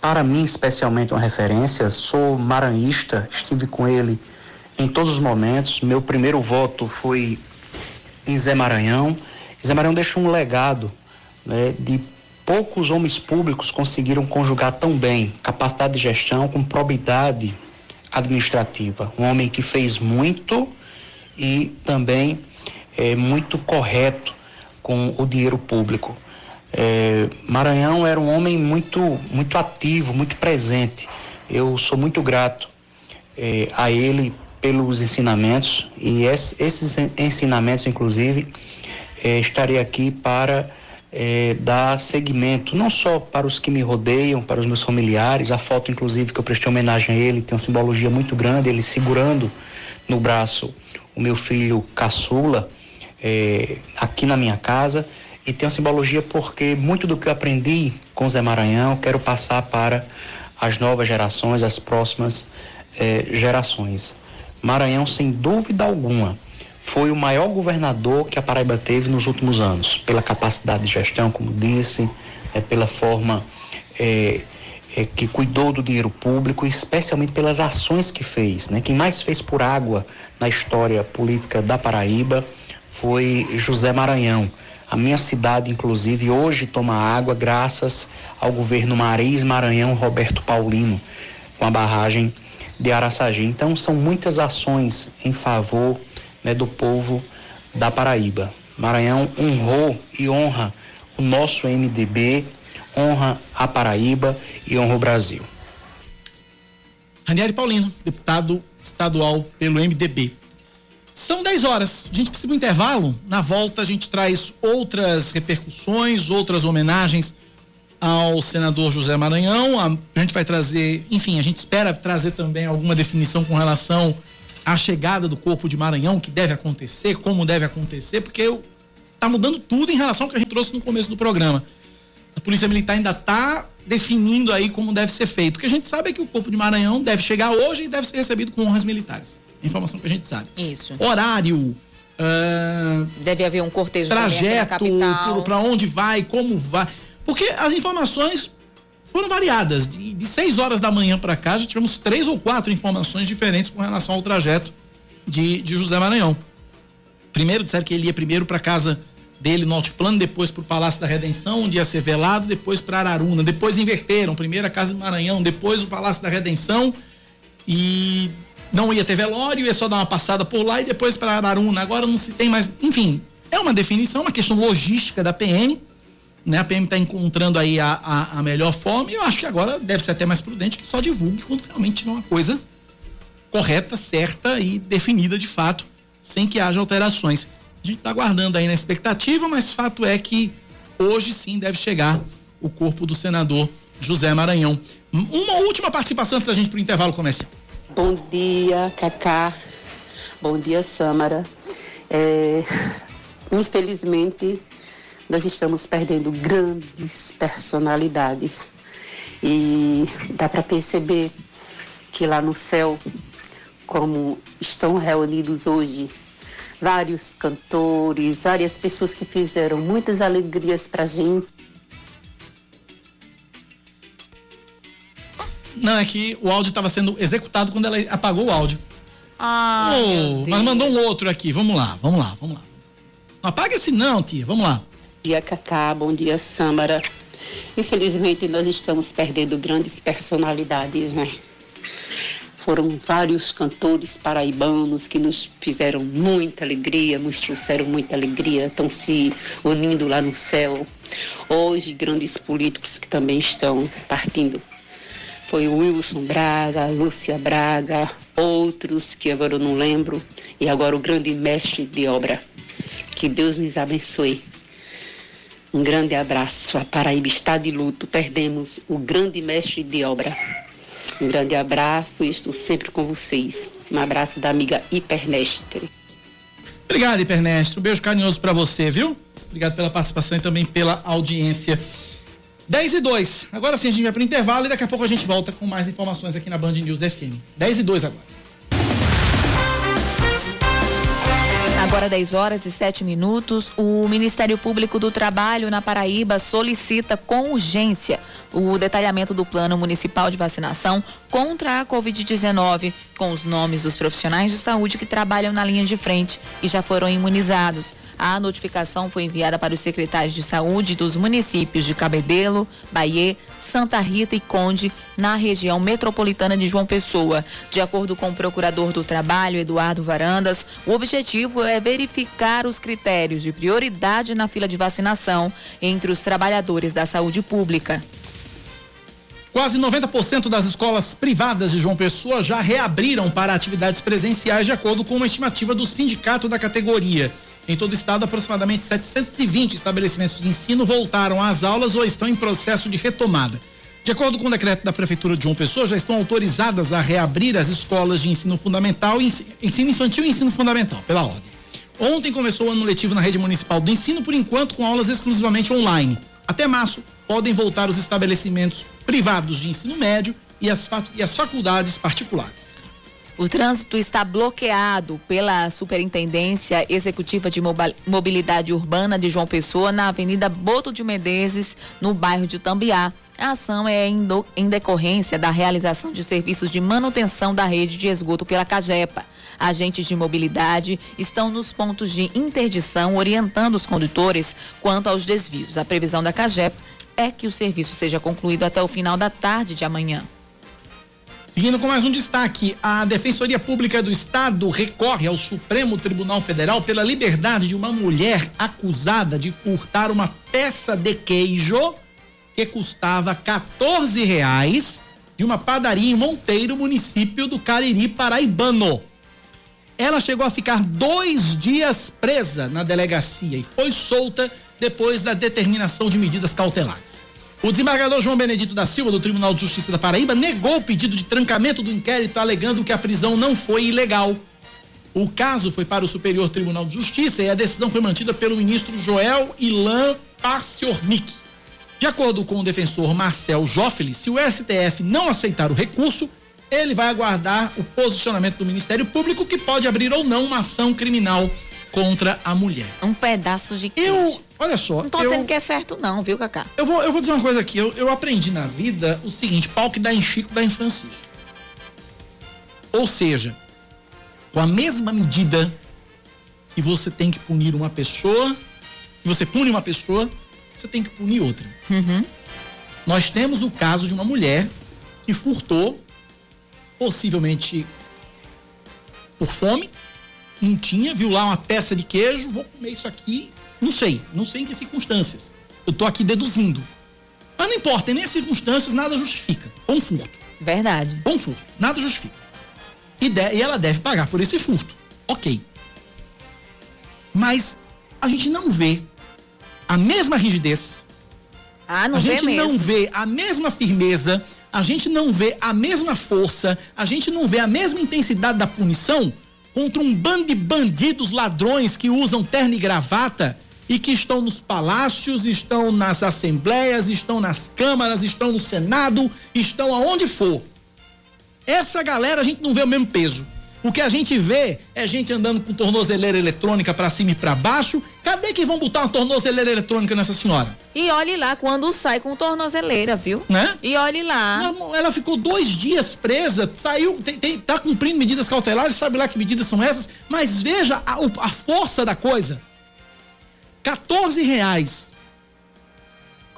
Para mim, especialmente uma referência, sou maranhista, estive com ele em todos os momentos. Meu primeiro voto foi em Zé Maranhão. Zé Maranhão deixou um legado né, de poucos homens públicos conseguiram conjugar tão bem capacidade de gestão com probidade administrativa. Um homem que fez muito e também é muito correto com o dinheiro público. É, Maranhão era um homem muito, muito ativo, muito presente. Eu sou muito grato é, a ele pelos ensinamentos e esses ensinamentos, inclusive, é, estarei aqui para é, dar seguimento, não só para os que me rodeiam, para os meus familiares, a foto, inclusive, que eu prestei homenagem a ele, tem uma simbologia muito grande, ele segurando no braço o meu filho caçula, é, aqui na minha casa, e tem uma simbologia porque muito do que eu aprendi com Zé Maranhão, quero passar para as novas gerações, as próximas é, gerações. Maranhão, sem dúvida alguma, foi o maior governador que a Paraíba teve nos últimos anos, pela capacidade de gestão, como disse, é, pela forma é, é, que cuidou do dinheiro público, especialmente pelas ações que fez. Né? Quem mais fez por água na história política da Paraíba foi José Maranhão. A minha cidade, inclusive, hoje toma água graças ao governo Mariz Maranhão Roberto Paulino, com a barragem de Araçagi. Então, são muitas ações em favor né, do povo da Paraíba. Maranhão honrou e honra o nosso MDB, honra a Paraíba e honra o Brasil. Ranieri Paulino, deputado estadual pelo MDB. São 10 horas. A gente precisa de um intervalo. Na volta a gente traz outras repercussões, outras homenagens ao senador José Maranhão. A gente vai trazer, enfim, a gente espera trazer também alguma definição com relação a chegada do corpo de Maranhão, que deve acontecer, como deve acontecer, porque está mudando tudo em relação ao que a gente trouxe no começo do programa. A Polícia Militar ainda está definindo aí como deve ser feito. O que a gente sabe é que o Corpo de Maranhão deve chegar hoje e deve ser recebido com honras militares. Informação que a gente sabe. Isso. Horário. Uh, deve haver um cortejo trajeto para onde vai, como vai. Porque as informações foram variadas. De, de 6 horas da manhã para cá, já tivemos três ou quatro informações diferentes com relação ao trajeto de, de José Maranhão. Primeiro disseram que ele ia primeiro para casa dele no Altiplano, depois para o Palácio da Redenção, onde ia ser velado, depois para Araruna. Depois inverteram, primeiro a Casa do Maranhão, depois o Palácio da Redenção e não ia ter velório, ia só dar uma passada por lá e depois para Araruna. Agora não se tem mais, enfim, é uma definição, uma questão logística da PM né? A PM está encontrando aí a, a, a, melhor forma e eu acho que agora deve ser até mais prudente que só divulgue quando realmente tiver uma coisa correta, certa e definida de fato, sem que haja alterações. A gente está aguardando aí na expectativa, mas fato é que hoje sim deve chegar o corpo do senador José Maranhão. Uma última participação antes da gente para o intervalo comercial. Bom dia, Cacá. Bom dia, Sâmara. É, infelizmente, nós estamos perdendo grandes personalidades. E dá para perceber que lá no céu, como estão reunidos hoje, vários cantores, várias pessoas que fizeram muitas alegrias para gente. Não, é que o áudio estava sendo executado quando ela apagou o áudio. Ah, oh, mas mandou um outro aqui. Vamos lá, vamos lá, vamos lá. Não apaga esse não, tia. Vamos lá dia, Cacá. Bom dia, Sâmara. Infelizmente, nós estamos perdendo grandes personalidades, né? Foram vários cantores paraibanos que nos fizeram muita alegria, nos trouxeram muita alegria, estão se unindo lá no céu. Hoje, grandes políticos que também estão partindo. Foi o Wilson Braga, Lúcia Braga, outros que agora eu não lembro, e agora o grande mestre de obra. Que Deus nos abençoe. Um grande abraço. A Paraíba está de luto. Perdemos o grande mestre de obra. Um grande abraço e estou sempre com vocês. Um abraço da amiga Hipernestre. Obrigado, Hipernestre. Um beijo carinhoso para você, viu? Obrigado pela participação e também pela audiência. 10 e 2. Agora sim a gente vai para o intervalo e daqui a pouco a gente volta com mais informações aqui na Band News FM. 10 e 2 agora. Agora 10 horas e 7 minutos, o Ministério Público do Trabalho na Paraíba solicita com urgência o detalhamento do plano municipal de vacinação contra a Covid-19, com os nomes dos profissionais de saúde que trabalham na linha de frente e já foram imunizados. A notificação foi enviada para os secretários de saúde dos municípios de Cabedelo, Bahia, Santa Rita e Conde, na região metropolitana de João Pessoa. De acordo com o procurador do Trabalho, Eduardo Varandas, o objetivo é verificar os critérios de prioridade na fila de vacinação entre os trabalhadores da saúde pública. Quase 90% das escolas privadas de João Pessoa já reabriram para atividades presenciais, de acordo com uma estimativa do sindicato da categoria. Em todo o estado, aproximadamente 720 estabelecimentos de ensino voltaram às aulas ou estão em processo de retomada. De acordo com o decreto da Prefeitura de João Pessoa, já estão autorizadas a reabrir as escolas de ensino fundamental, ensino infantil e ensino fundamental, pela ordem. Ontem começou o ano letivo na rede municipal do ensino, por enquanto com aulas exclusivamente online. Até março, podem voltar os estabelecimentos privados de ensino médio e as, e as faculdades particulares. O trânsito está bloqueado pela Superintendência Executiva de Mobilidade Urbana de João Pessoa na Avenida Boto de Medezes, no bairro de Tambiá. A ação é em decorrência da realização de serviços de manutenção da rede de esgoto pela Cagepa. Agentes de mobilidade estão nos pontos de interdição orientando os condutores quanto aos desvios. A previsão da Cagepa é que o serviço seja concluído até o final da tarde de amanhã. Seguindo com mais um destaque, a Defensoria Pública do Estado recorre ao Supremo Tribunal Federal pela liberdade de uma mulher acusada de furtar uma peça de queijo que custava 14 reais de uma padaria em Monteiro, município do Cariri Paraibano. Ela chegou a ficar dois dias presa na delegacia e foi solta depois da determinação de medidas cautelares. O desembargador João Benedito da Silva, do Tribunal de Justiça da Paraíba, negou o pedido de trancamento do inquérito, alegando que a prisão não foi ilegal. O caso foi para o Superior Tribunal de Justiça e a decisão foi mantida pelo ministro Joel Ilan Paciornik. De acordo com o defensor Marcel Joffeli, se o STF não aceitar o recurso, ele vai aguardar o posicionamento do Ministério Público, que pode abrir ou não uma ação criminal contra a mulher. Um pedaço de queijo. Eu, olha só. Não tô eu, dizendo que é certo, não, viu, Cacá? Eu vou, eu vou dizer uma coisa aqui. Eu, eu aprendi na vida o seguinte: pau que dá em Chico, dá em Francisco. Ou seja, com a mesma medida que você tem que punir uma pessoa, que você pune uma pessoa, você tem que punir outra. Uhum. Nós temos o caso de uma mulher que furtou, possivelmente por fome, não tinha, viu lá uma peça de queijo, vou comer isso aqui, não sei, não sei em que circunstâncias. Eu tô aqui deduzindo. Mas não importa, nem as circunstâncias, nada justifica. Foi um furto. Verdade. Foi um furto, nada justifica. E, de, e ela deve pagar por esse furto. Ok. Mas a gente não vê a mesma rigidez. Ah, a gente mesmo. não vê a mesma firmeza, a gente não vê a mesma força, a gente não vê a mesma intensidade da punição contra um bando de bandidos ladrões que usam terno e gravata e que estão nos palácios, estão nas assembleias, estão nas câmaras, estão no Senado, estão aonde for. Essa galera a gente não vê o mesmo peso. O que a gente vê é gente andando com tornozeleira eletrônica pra cima e pra baixo. Cadê que vão botar uma tornozeleira eletrônica nessa senhora? E olhe lá quando sai com tornozeleira, viu? Né? E olhe lá. Ela ficou dois dias presa, saiu, tem, tem, tá cumprindo medidas cautelares, sabe lá que medidas são essas, mas veja a, a força da coisa. 14 reais.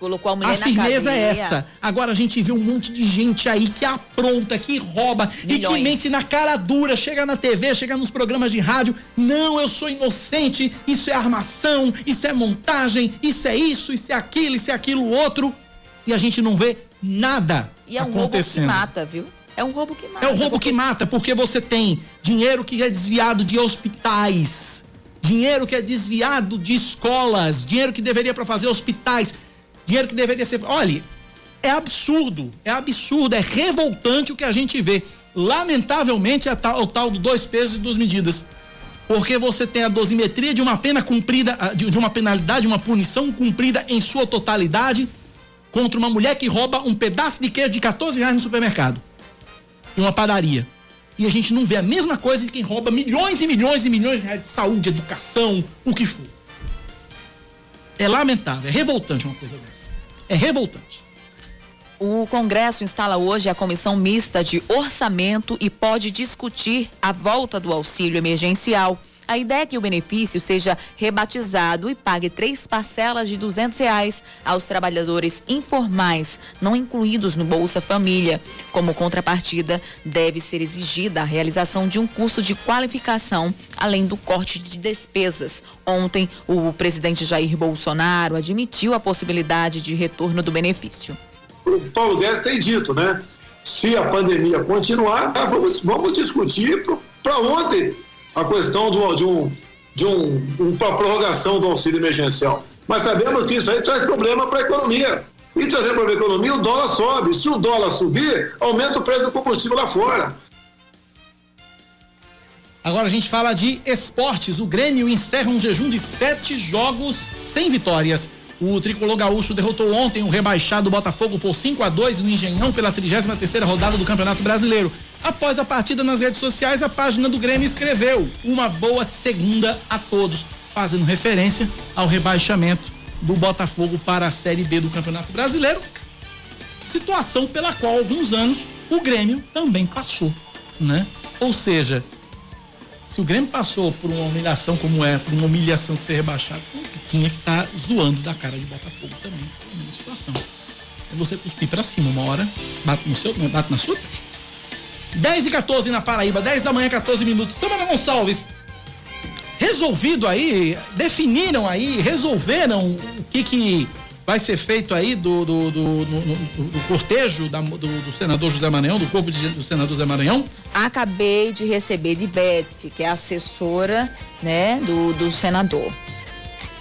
Colocou a mulher A na firmeza é essa. Agora a gente vê um monte de gente aí que apronta, que rouba e que Milhões. mente na cara dura, chega na TV, chega nos programas de rádio. Não, eu sou inocente, isso é armação, isso é montagem, isso é isso, isso é aquilo, isso é aquilo outro. E a gente não vê nada E é um acontecendo. roubo que mata, viu? É um roubo que mata. É o roubo porque que mata, porque você tem dinheiro que é desviado de hospitais, dinheiro que é desviado de escolas, dinheiro que deveria para fazer hospitais, dinheiro que deveria ser. Olha, é absurdo, é absurdo, é revoltante o que a gente vê. Lamentavelmente é o tal do dois pesos e duas medidas. Porque você tem a dosimetria de uma pena cumprida, ah, de de uma penalidade, uma punição cumprida em sua totalidade contra uma mulher que rouba um pedaço de queijo de 14 reais no supermercado em uma padaria. E a gente não vê a mesma coisa de quem rouba milhões e milhões e milhões de reais de saúde, educação, o que for. É lamentável, é revoltante uma coisa dessa. É revoltante. O Congresso instala hoje a comissão mista de orçamento e pode discutir a volta do auxílio emergencial. A ideia é que o benefício seja rebatizado e pague três parcelas de 200 reais aos trabalhadores informais, não incluídos no Bolsa Família. Como contrapartida, deve ser exigida a realização de um curso de qualificação, além do corte de despesas. Ontem, o presidente Jair Bolsonaro admitiu a possibilidade de retorno do benefício. o Paulo Guedes tem dito, né? Se a pandemia continuar, vamos, vamos discutir para ontem a questão do, de, um, de um, uma prorrogação do auxílio emergencial. Mas sabemos que isso aí traz problema para a economia. E trazer problema para a economia, o dólar sobe. Se o dólar subir, aumenta o preço do combustível lá fora. Agora a gente fala de esportes. O Grêmio encerra um jejum de sete jogos sem vitórias. O tricolor gaúcho derrotou ontem o rebaixado Botafogo por 5 a 2 no Engenhão pela 33 terceira rodada do Campeonato Brasileiro. Após a partida nas redes sociais, a página do Grêmio escreveu: "Uma boa segunda a todos", fazendo referência ao rebaixamento do Botafogo para a Série B do Campeonato Brasileiro. Situação pela qual alguns anos o Grêmio também passou, né? Ou seja, se o Grêmio passou por uma humilhação como é, por uma humilhação de ser rebaixado, tinha que estar zoando da cara de Botafogo também, na situação. É você cuspir pra cima uma hora, bate, no seu, bate na sua. 10 e 14 na Paraíba, 10 da manhã, 14 minutos. Samara Gonçalves, resolvido aí, definiram aí, resolveram o que que vai ser feito aí do, do, do, no- do cortejo da- do, do senador José Maranhão, do corpo de- do senador José Maranhão? Acabei de receber de Beth, que é assessora, né, do, do senador.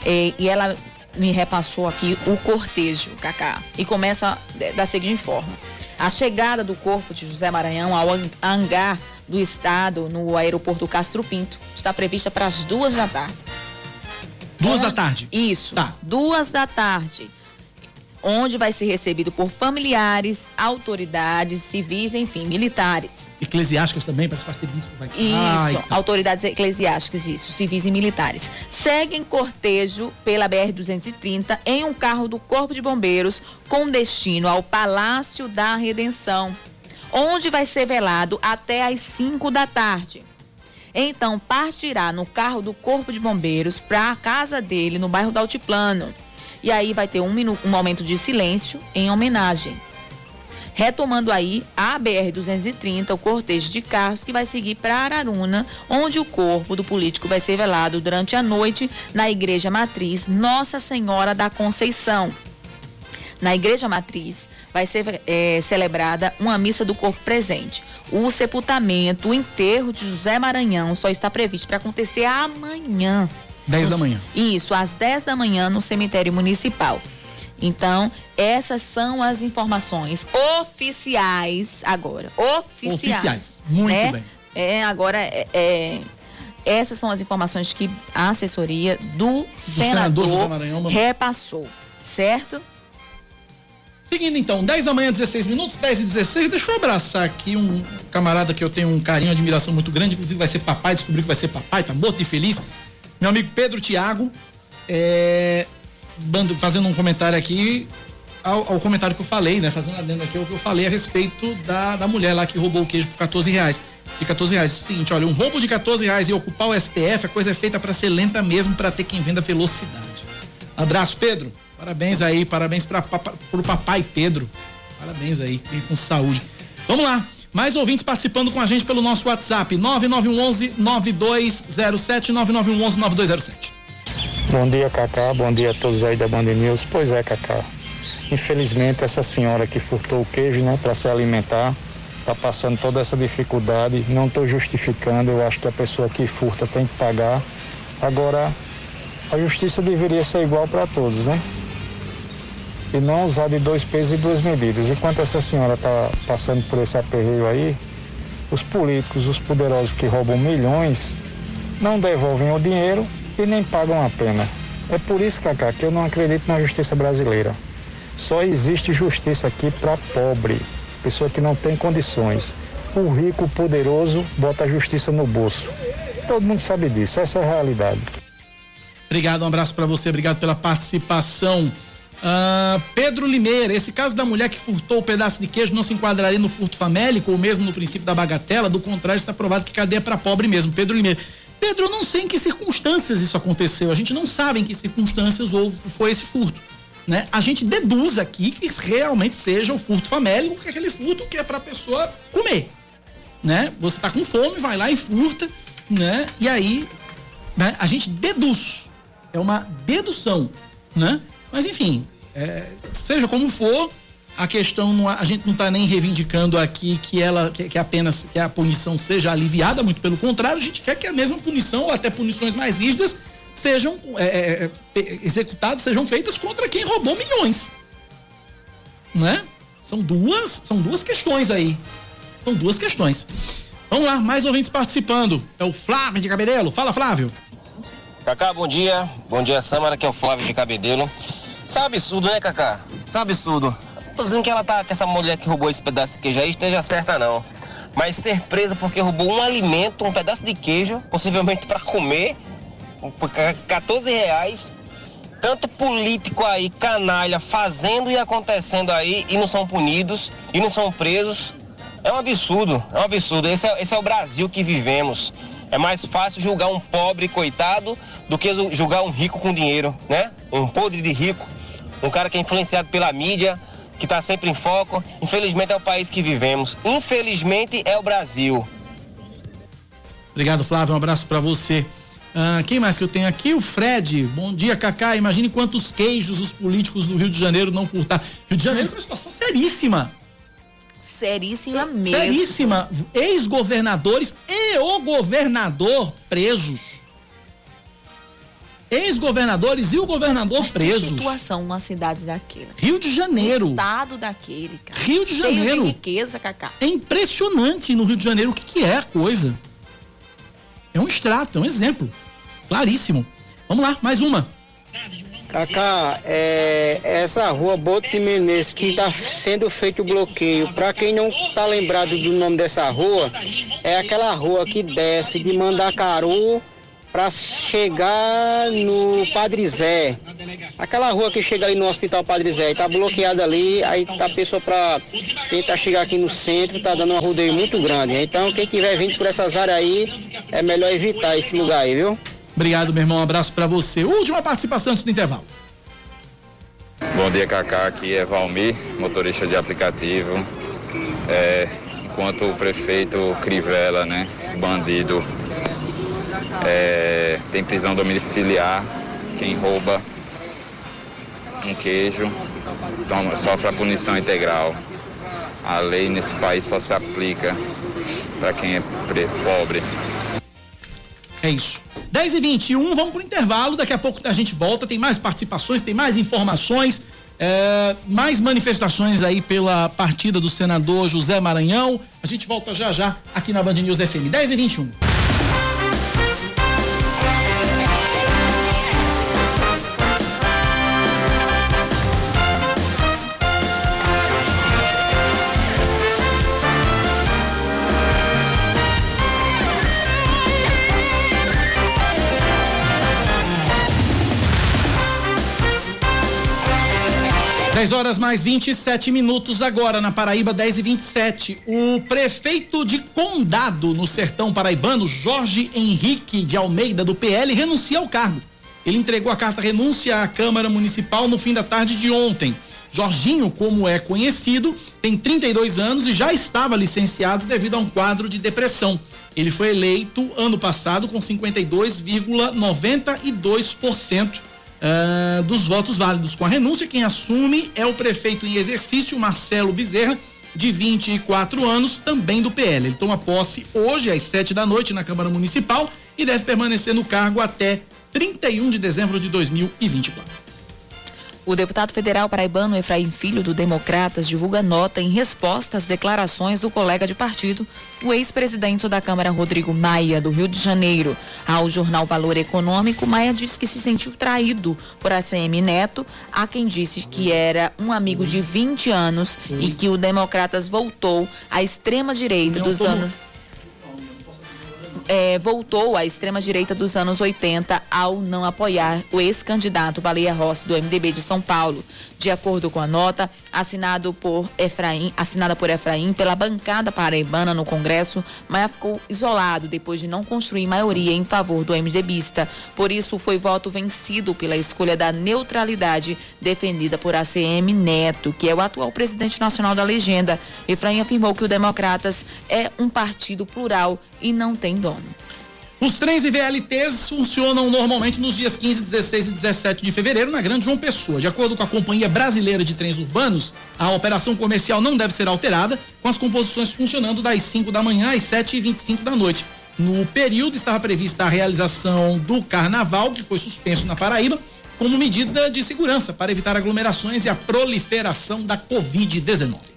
E, e ela me repassou aqui o cortejo, Cacá. E começa da seguinte forma: a chegada do corpo de José Maranhão ao han- hangar do estado no aeroporto Castro Pinto está prevista para as duas da tarde. Duas da tarde. Isso. Tá. Duas da tarde. Onde vai ser recebido por familiares, autoridades civis, enfim, militares. Eclesiásticas também, para ser bispo vai Isso, autoridades eclesiásticas, isso, civis e militares. Seguem cortejo pela BR-230 em um carro do Corpo de Bombeiros com destino ao Palácio da Redenção, onde vai ser velado até às 5 da tarde. Então partirá no carro do Corpo de Bombeiros para a casa dele no bairro do Altiplano. E aí vai ter um, minuto, um momento de silêncio em homenagem. Retomando aí a BR-230, o cortejo de carros que vai seguir para Araruna, onde o corpo do político vai ser velado durante a noite na Igreja Matriz Nossa Senhora da Conceição. Na Igreja Matriz vai ser é, celebrada uma missa do corpo presente. O sepultamento, o enterro de José Maranhão só está previsto para acontecer amanhã. 10 da manhã. Isso, às 10 da manhã no cemitério municipal. Então, essas são as informações oficiais agora. Oficiais. Oficiais. Muito né? bem. É, agora é, é, essas são as informações que a assessoria do, do senador, senador repassou, certo? Seguindo então, 10 da manhã, 16 minutos, 10 e 16. Deixa eu abraçar aqui um camarada que eu tenho um carinho, admiração muito grande, inclusive vai ser papai, descobri que vai ser papai, tá morto e feliz. Meu amigo Pedro Tiago, é, fazendo um comentário aqui ao, ao, comentário que eu falei, né? Fazendo adendo aqui o que eu falei a respeito da, da mulher lá que roubou o queijo por 14 reais. De 14 reais. Seguinte, olha, um roubo de 14 reais e ocupar o STF, a coisa é feita para ser lenta mesmo, para ter quem venda velocidade. Abraço, Pedro. Parabéns aí, parabéns para o papai Pedro. Parabéns aí, com saúde. Vamos lá. Mais ouvintes participando com a gente pelo nosso WhatsApp, 9911 9207 9911 9207. Bom dia, Cacá. Bom dia a todos aí da Band News. Pois é, Cacá. Infelizmente, essa senhora que furtou o queijo, né, para se alimentar, está passando toda essa dificuldade. Não estou justificando, eu acho que a pessoa que furta tem que pagar. Agora, a justiça deveria ser igual para todos, né? E não usar de dois pesos e duas medidas. Enquanto essa senhora está passando por esse aperreio aí, os políticos, os poderosos que roubam milhões, não devolvem o dinheiro e nem pagam a pena. É por isso, Cacá, que eu não acredito na justiça brasileira. Só existe justiça aqui para pobre, pessoa que não tem condições. O rico, poderoso, bota a justiça no bolso. Todo mundo sabe disso, essa é a realidade. Obrigado, um abraço para você, obrigado pela participação. Uh, Pedro Limeira, esse caso da mulher que furtou o pedaço de queijo não se enquadraria no furto famélico ou mesmo no princípio da bagatela, do contrário, está provado que cadeia para pobre mesmo. Pedro Limeira. Pedro, eu não sei em que circunstâncias isso aconteceu. A gente não sabe em que circunstâncias houve, foi esse furto. Né? A gente deduz aqui que realmente seja o furto famélico, que é aquele furto que é para a pessoa comer. Né? Você está com fome, vai lá e furta, né? E aí, né? A gente deduz. É uma dedução, né? Mas enfim, é, seja como for, a questão não, a gente não está nem reivindicando aqui que ela que, que, apenas que a punição seja aliviada, muito pelo contrário, a gente quer que a mesma punição ou até punições mais rígidas sejam é, é, é executadas, sejam feitas contra quem roubou milhões, né? São duas, são duas questões aí, são duas questões. Vamos lá, mais ouvintes participando. É o Flávio de Cabedelo. Fala, Flávio. Cacá, bom dia. Bom dia, Samara, que é o Flávio de Cabedelo. Isso é um absurdo, né, Cacá? Isso é um absurdo. Não tô dizendo que ela tá, que essa mulher que roubou esse pedaço de queijo aí esteja certa, não. Mas ser presa porque roubou um alimento, um pedaço de queijo, possivelmente para comer, por 14 reais. Tanto político aí, canalha, fazendo e acontecendo aí e não são punidos e não são presos. É um absurdo, é um absurdo. Esse é, esse é o Brasil que vivemos. É mais fácil julgar um pobre coitado do que julgar um rico com dinheiro, né? Um podre de rico, um cara que é influenciado pela mídia, que está sempre em foco. Infelizmente é o país que vivemos. Infelizmente é o Brasil. Obrigado, Flávio. Um abraço para você. Ah, quem mais que eu tenho aqui? O Fred. Bom dia, Cacá. Imagine quantos queijos os políticos do Rio de Janeiro não furtaram. Rio de Janeiro é uma situação seríssima seríssima mesmo. Seríssima. Ex-governadores e o governador presos. Ex-governadores e o governador presos. Que situação uma cidade daquela. Rio de Janeiro. Um estado daquele, cara. Rio de Cheio Janeiro. De riqueza, Cacá. É impressionante no Rio de Janeiro o que, que é a coisa. É um extrato, é um exemplo. Claríssimo. Vamos lá, mais uma. Cacá, é, essa rua Boto de Menezes que está sendo feito o bloqueio, para quem não está lembrado do nome dessa rua, é aquela rua que desce de Mandacaru para chegar no Padre Zé. Aquela rua que chega ali no Hospital Padre Zé, está bloqueada ali, aí tá a pessoa para tentar chegar aqui no centro, tá dando um rodeio muito grande. Então quem tiver vindo por essas áreas aí, é melhor evitar esse lugar aí, viu? Obrigado, meu irmão. Um abraço para você. Última participação antes do intervalo. Bom dia, Cacá. Aqui é Valmir, motorista de aplicativo. É, enquanto o prefeito Crivella, né, bandido, é, tem prisão domiciliar, quem rouba um queijo toma, sofre a punição integral. A lei nesse país só se aplica para quem é pobre. É isso. 10 e 21 vamos pro intervalo. Daqui a pouco a gente volta. Tem mais participações, tem mais informações, é, mais manifestações aí pela partida do senador José Maranhão. A gente volta já já aqui na Band News FM. 10 e 21. 10 horas mais 27 minutos agora na Paraíba 10 e 27. O prefeito de Condado no sertão paraibano, Jorge Henrique de Almeida do PL, renuncia ao cargo. Ele entregou a carta renúncia à Câmara Municipal no fim da tarde de ontem. Jorginho, como é conhecido, tem 32 anos e já estava licenciado devido a um quadro de depressão. Ele foi eleito ano passado com 52,92% uh, dos votos válidos. Com a renúncia, quem assume é o prefeito em exercício, Marcelo Bezerra, de 24 anos, também do PL. Ele toma posse hoje, às 7 da noite, na Câmara Municipal e deve permanecer no cargo até 31 de dezembro de 2024. O deputado federal paraibano Efraim Filho, do Democratas, divulga nota em resposta às declarações do colega de partido, o ex-presidente da Câmara, Rodrigo Maia, do Rio de Janeiro. Ao jornal Valor Econômico, Maia disse que se sentiu traído por ACM Neto, a quem disse que era um amigo de 20 anos e que o Democratas voltou à extrema-direita dos anos é, voltou à extrema-direita dos anos 80 ao não apoiar o ex-candidato Baleia Rossi do MDB de São Paulo. De acordo com a nota assinado por Efraim, assinada por Efraim pela bancada paraibana no Congresso, Maia ficou isolado depois de não construir maioria em favor do MDBista. Por isso, foi voto vencido pela escolha da neutralidade defendida por ACM Neto, que é o atual presidente nacional da legenda. Efraim afirmou que o Democratas é um partido plural e não tem dono. Os trens e VLTs funcionam normalmente nos dias 15, 16 e 17 de fevereiro na Grande João Pessoa. De acordo com a Companhia Brasileira de Trens Urbanos, a operação comercial não deve ser alterada, com as composições funcionando das 5 da manhã às 7 e 25 da noite. No período estava prevista a realização do carnaval, que foi suspenso na Paraíba, como medida de segurança para evitar aglomerações e a proliferação da Covid-19.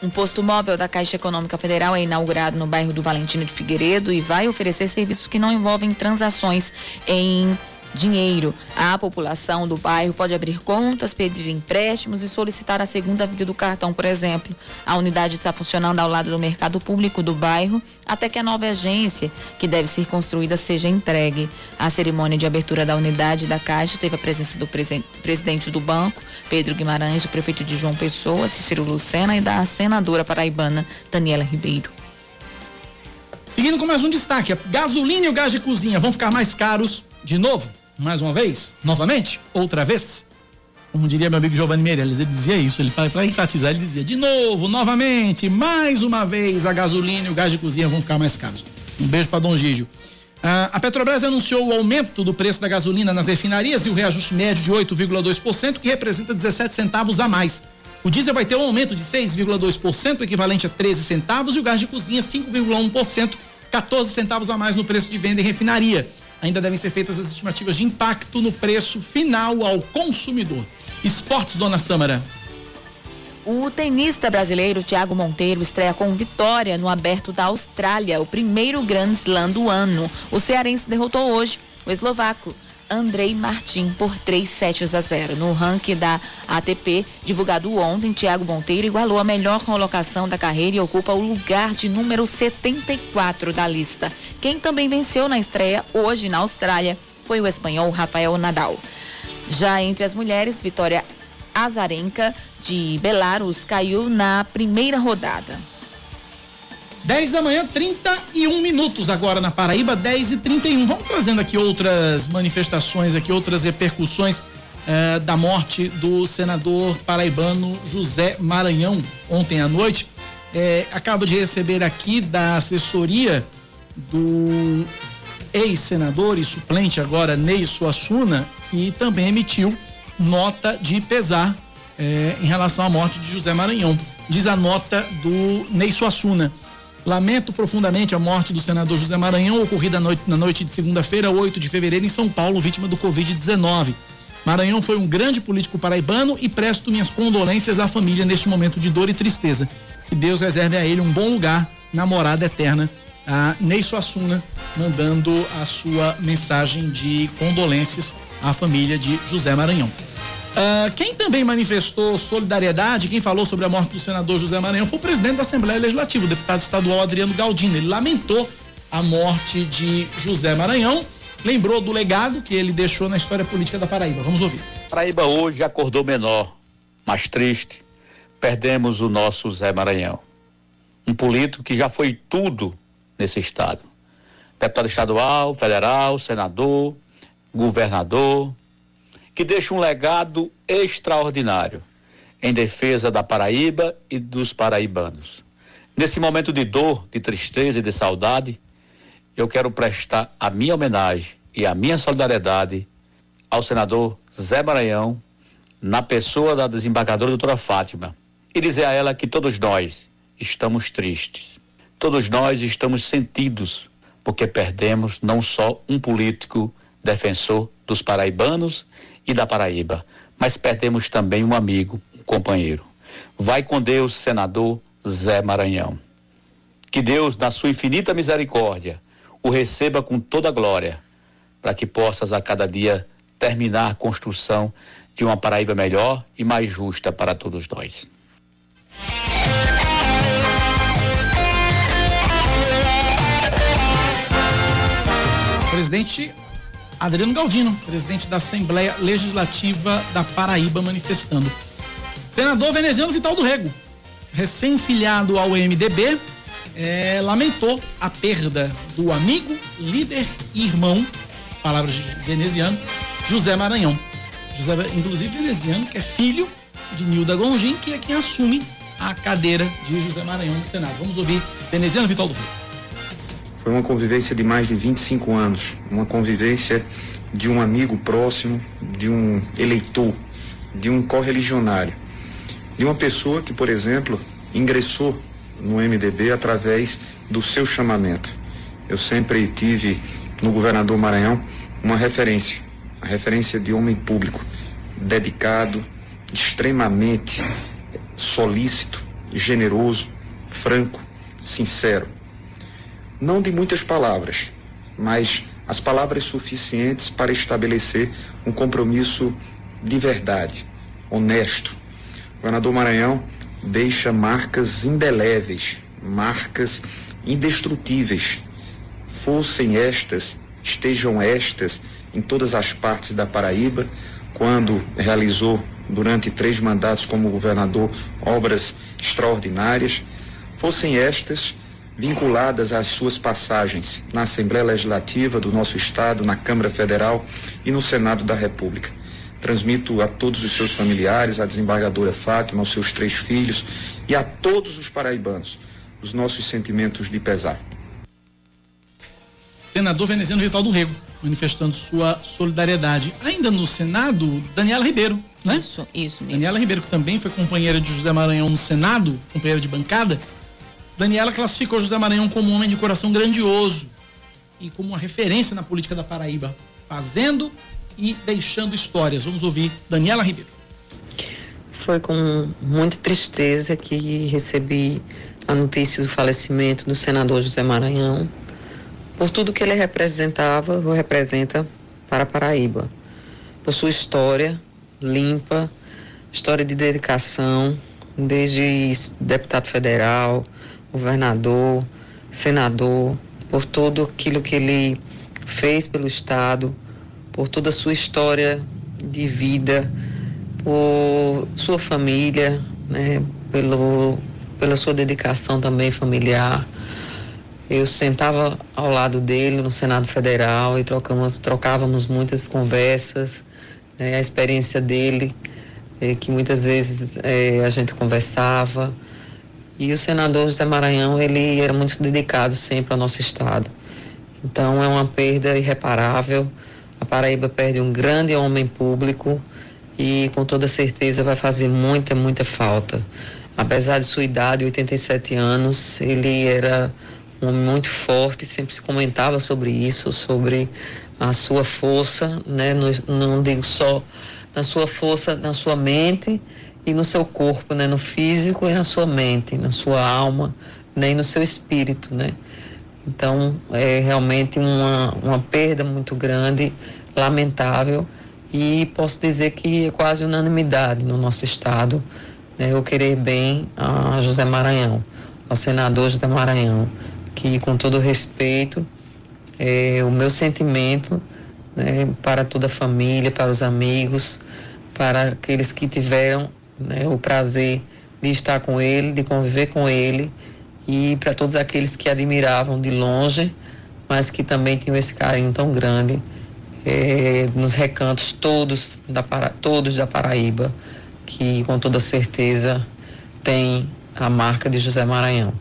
Um posto móvel da Caixa Econômica Federal é inaugurado no bairro do Valentino de Figueiredo e vai oferecer serviços que não envolvem transações em dinheiro. A população do bairro pode abrir contas, pedir empréstimos e solicitar a segunda via do cartão, por exemplo. A unidade está funcionando ao lado do mercado público do bairro até que a nova agência, que deve ser construída, seja entregue. A cerimônia de abertura da unidade da Caixa teve a presença do presidente do banco, Pedro Guimarães, do prefeito de João Pessoa, Cícero Lucena e da senadora paraibana Daniela Ribeiro. Seguindo com mais um destaque, gasolina e o gás de cozinha vão ficar mais caros de novo? Mais uma vez, novamente, outra vez. Como diria meu amigo Giovanni Meirelles, ele dizia isso, ele para enfatizar, ele dizia, de novo, novamente, mais uma vez, a gasolina e o gás de cozinha vão ficar mais caros. Um beijo para Dom Gígio. Ah, a Petrobras anunciou o aumento do preço da gasolina nas refinarias e o reajuste médio de 8,2%, que representa 17 centavos a mais. O diesel vai ter um aumento de 6,2%, equivalente a 13 centavos, e o gás de cozinha 5,1%, 14 centavos a mais no preço de venda em refinaria ainda devem ser feitas as estimativas de impacto no preço final ao consumidor. Esportes, dona Sâmara. O tenista brasileiro Thiago Monteiro estreia com vitória no Aberto da Austrália, o primeiro Grand Slam do ano. O cearense derrotou hoje o eslovaco Andrei Martim por 3 sets a 0. No ranking da ATP, divulgado ontem, Thiago Monteiro igualou a melhor colocação da carreira e ocupa o lugar de número 74 da lista. Quem também venceu na estreia hoje na Austrália foi o espanhol Rafael Nadal. Já entre as mulheres, Vitória Azarenka de Belarus caiu na primeira rodada. 10 da manhã, 31 minutos agora na Paraíba, 10 e 31. Vamos trazendo aqui outras manifestações, aqui outras repercussões eh, da morte do senador paraibano José Maranhão ontem à noite. Eh, acabo de receber aqui da assessoria do ex-senador e suplente agora Ney Suassuna, que também emitiu nota de pesar eh, em relação à morte de José Maranhão. Diz a nota do Ney Suassuna. Lamento profundamente a morte do senador José Maranhão, ocorrida na noite de segunda-feira, 8 de fevereiro, em São Paulo, vítima do Covid-19. Maranhão foi um grande político paraibano e presto minhas condolências à família neste momento de dor e tristeza. Que Deus reserve a ele um bom lugar na morada eterna. A Ney Suassuna mandando a sua mensagem de condolências à família de José Maranhão. Uh, quem também manifestou solidariedade, quem falou sobre a morte do senador José Maranhão foi o presidente da Assembleia Legislativa, o deputado estadual Adriano Galdino. Ele lamentou a morte de José Maranhão, lembrou do legado que ele deixou na história política da Paraíba. Vamos ouvir. Paraíba hoje acordou menor, mais triste. Perdemos o nosso Zé Maranhão. Um político que já foi tudo nesse estado. Deputado estadual, federal, senador, governador, que deixa um legado extraordinário em defesa da Paraíba e dos paraibanos. Nesse momento de dor, de tristeza e de saudade, eu quero prestar a minha homenagem e a minha solidariedade ao senador Zé Maranhão, na pessoa da desembargadora doutora Fátima, e dizer a ela que todos nós estamos tristes, todos nós estamos sentidos, porque perdemos não só um político defensor dos paraibanos e da Paraíba, mas perdemos também um amigo, um companheiro. Vai com Deus, senador Zé Maranhão. Que Deus, na sua infinita misericórdia, o receba com toda a glória, para que possas a cada dia terminar a construção de uma Paraíba melhor e mais justa para todos nós. Presidente Adriano Galdino, presidente da Assembleia Legislativa da Paraíba, manifestando. Senador veneziano Vital do Rego, recém-filiado ao MDB, é, lamentou a perda do amigo, líder e irmão, palavras de veneziano, José Maranhão. José, inclusive veneziano, que é filho de Nilda Gongin, que é quem assume a cadeira de José Maranhão no Senado. Vamos ouvir veneziano Vital do Rego. Foi uma convivência de mais de 25 anos, uma convivência de um amigo próximo, de um eleitor, de um correligionário, de uma pessoa que, por exemplo, ingressou no MDB através do seu chamamento. Eu sempre tive no governador Maranhão uma referência, a referência de homem público, dedicado, extremamente solícito, generoso, franco, sincero não de muitas palavras, mas as palavras suficientes para estabelecer um compromisso de verdade, honesto. O governador Maranhão deixa marcas indeléveis, marcas indestrutíveis. Fossem estas, estejam estas em todas as partes da Paraíba, quando realizou durante três mandatos como governador obras extraordinárias, fossem estas vinculadas às suas passagens na Assembleia Legislativa do nosso Estado, na Câmara Federal e no Senado da República. Transmito a todos os seus familiares, à desembargadora Fátima, aos seus três filhos e a todos os paraibanos os nossos sentimentos de pesar. Senador veneziano Vital do Rego, manifestando sua solidariedade. Ainda no Senado, Daniela Ribeiro, né? Isso, isso mesmo. Daniela Ribeiro, que também foi companheira de José Maranhão no Senado, companheira de bancada, Daniela classificou José Maranhão como um homem de coração grandioso e como uma referência na política da Paraíba, fazendo e deixando histórias. Vamos ouvir Daniela Ribeiro. Foi com muita tristeza que recebi a notícia do falecimento do senador José Maranhão, por tudo que ele representava ou representa para Paraíba, por sua história limpa, história de dedicação, desde deputado federal, governador, senador, por tudo aquilo que ele fez pelo Estado, por toda a sua história de vida, por sua família, né, pelo, pela sua dedicação também familiar. Eu sentava ao lado dele no Senado Federal e trocamos, trocávamos muitas conversas, né, a experiência dele, é, que muitas vezes é, a gente conversava. E o senador José Maranhão, ele era muito dedicado sempre ao nosso Estado. Então é uma perda irreparável. A Paraíba perde um grande homem público e com toda certeza vai fazer muita, muita falta. Apesar de sua idade, 87 anos, ele era um homem muito forte, sempre se comentava sobre isso, sobre a sua força, né? não, não digo só na sua força, na sua mente e no seu corpo, né? no físico e na sua mente, na sua alma, nem né? no seu espírito, né? Então, é realmente uma, uma perda muito grande, lamentável, e posso dizer que é quase unanimidade no nosso estado né, eu querer bem a José Maranhão, ao senador José Maranhão, que com todo respeito, é, o meu sentimento né, para toda a família, para os amigos, para aqueles que tiveram né, o prazer de estar com ele, de conviver com ele e para todos aqueles que admiravam de longe, mas que também tinham esse carinho tão grande é, nos recantos todos da, todos da Paraíba, que com toda certeza tem a marca de José Maranhão.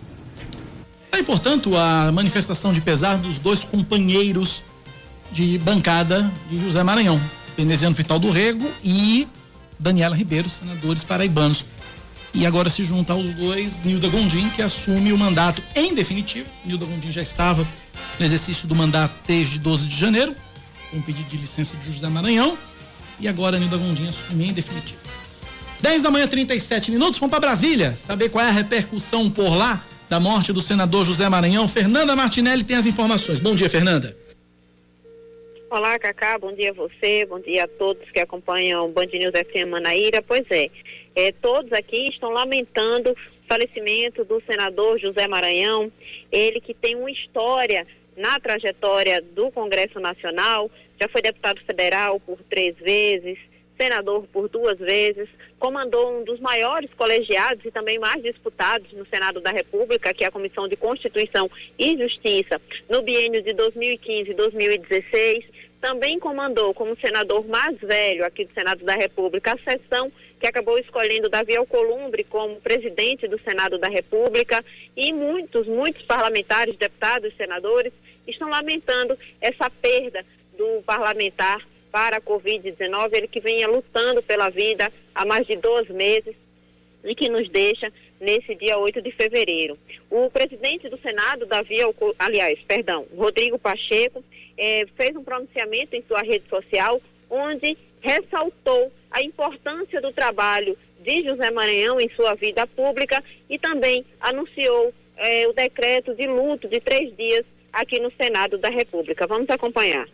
É, portanto, a manifestação de pesar dos dois companheiros de bancada de José Maranhão, Veneziano Vital do Rego e Daniela Ribeiro, senadores paraibanos. E agora se junta aos dois Nilda Gondim, que assume o mandato em definitivo. Nilda Gondim já estava no exercício do mandato desde 12 de janeiro, com pedido de licença de José Maranhão. E agora Nilda Gondim assume em definitivo. 10 da manhã, 37 minutos, vamos para Brasília, saber qual é a repercussão por lá da morte do senador José Maranhão. Fernanda Martinelli tem as informações. Bom dia, Fernanda. Olá, Cacá, bom dia a você, bom dia a todos que acompanham o Band News FM Manaíra. Pois é, é, todos aqui estão lamentando o falecimento do senador José Maranhão, ele que tem uma história na trajetória do Congresso Nacional, já foi deputado federal por três vezes, senador por duas vezes, comandou um dos maiores colegiados e também mais disputados no Senado da República, que é a Comissão de Constituição e Justiça, no biênio de 2015 e 2016. Também comandou, como senador mais velho aqui do Senado da República, a sessão que acabou escolhendo Davi Alcolumbre como presidente do Senado da República e muitos, muitos parlamentares, deputados, senadores estão lamentando essa perda do parlamentar para a Covid-19, ele que venha lutando pela vida há mais de dois meses e que nos deixa nesse dia 8 de fevereiro. O presidente do Senado, Davi, aliás, perdão, Rodrigo Pacheco, eh, fez um pronunciamento em sua rede social onde ressaltou a importância do trabalho de José Maranhão em sua vida pública e também anunciou eh, o decreto de luto de três dias aqui no Senado da República. Vamos acompanhar.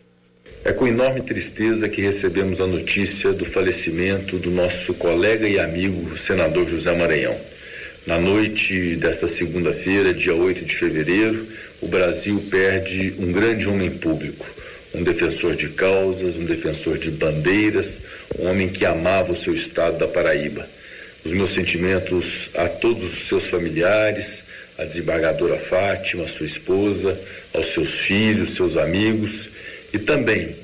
É com enorme tristeza que recebemos a notícia do falecimento do nosso colega e amigo, senador José Maranhão. Na noite desta segunda-feira, dia 8 de fevereiro, o Brasil perde um grande homem público, um defensor de causas, um defensor de bandeiras, um homem que amava o seu estado da Paraíba. Os meus sentimentos a todos os seus familiares, a desembargadora Fátima, sua esposa, aos seus filhos, seus amigos e também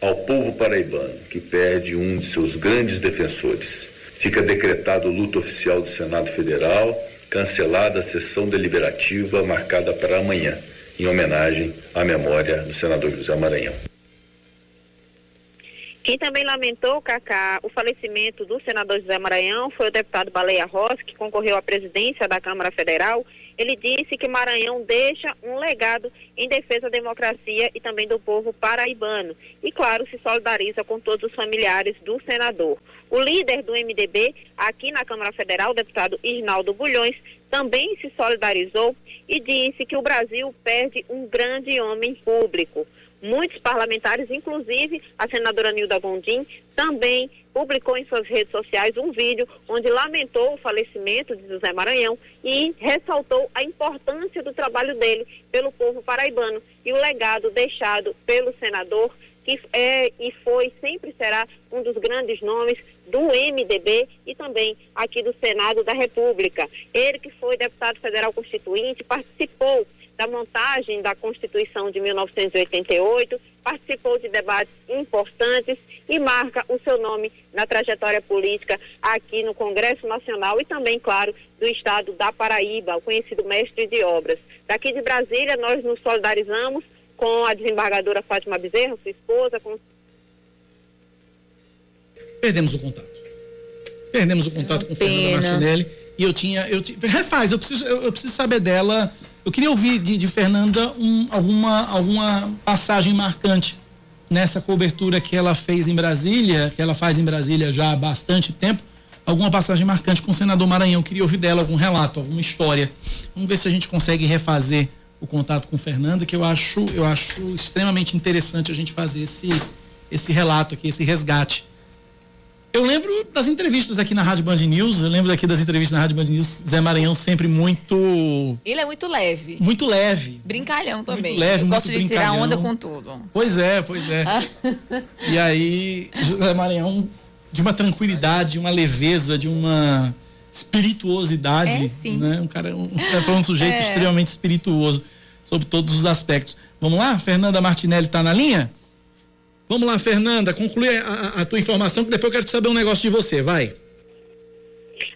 ao povo paraibano, que perde um de seus grandes defensores. Fica decretado o luto oficial do Senado Federal, cancelada a sessão deliberativa marcada para amanhã, em homenagem à memória do senador José Maranhão. Quem também lamentou, Cacá, o falecimento do senador José Maranhão foi o deputado Baleia Rossi, que concorreu à presidência da Câmara Federal ele disse que Maranhão deixa um legado em defesa da democracia e também do povo paraibano. E, claro, se solidariza com todos os familiares do senador. O líder do MDB, aqui na Câmara Federal, o deputado Isnaldo Bulhões, também se solidarizou e disse que o Brasil perde um grande homem público. muitos parlamentares, inclusive a senadora Nilda Gondim, também publicou em suas redes sociais um vídeo onde lamentou o falecimento de José Maranhão e ressaltou a importância do trabalho dele pelo povo paraibano e o legado deixado pelo senador que é e foi, sempre será um dos grandes nomes do MDB e também aqui do Senado da República. Ele que foi deputado federal constituinte, participou da montagem da Constituição de 1988, participou de debates importantes e marca o seu nome na trajetória política aqui no Congresso Nacional e também, claro, do estado da Paraíba, o conhecido mestre de obras. Daqui de Brasília, nós nos solidarizamos com a desembargadora Fátima Bezerra, sua esposa, com Perdemos o contato. Perdemos o contato com Fernanda Martinelli. E eu tinha. Eu, refaz, eu preciso, eu, eu preciso saber dela. Eu queria ouvir de, de Fernanda um, alguma, alguma passagem marcante nessa cobertura que ela fez em Brasília, que ela faz em Brasília já há bastante tempo. Alguma passagem marcante com o senador Maranhão. Eu queria ouvir dela algum relato, alguma história. Vamos ver se a gente consegue refazer o contato com Fernanda, que eu acho, eu acho extremamente interessante a gente fazer esse, esse relato aqui, esse resgate eu lembro das entrevistas aqui na Rádio Band News, eu lembro aqui das entrevistas na Rádio Band News, Zé Maranhão sempre muito. Ele é muito leve. Muito leve. Brincalhão também. Muito leve, eu muito gosto de tirar onda com tudo. Pois é, pois é. e aí, José Maranhão, de uma tranquilidade, uma leveza, de uma espirituosidade. É, sim. Né? Um cara, um, foi um sujeito é. extremamente espirituoso, sob todos os aspectos. Vamos lá? Fernanda Martinelli está na linha? Vamos lá, Fernanda, conclui a, a, tua informação, que depois eu quero saber um negócio de você, vai.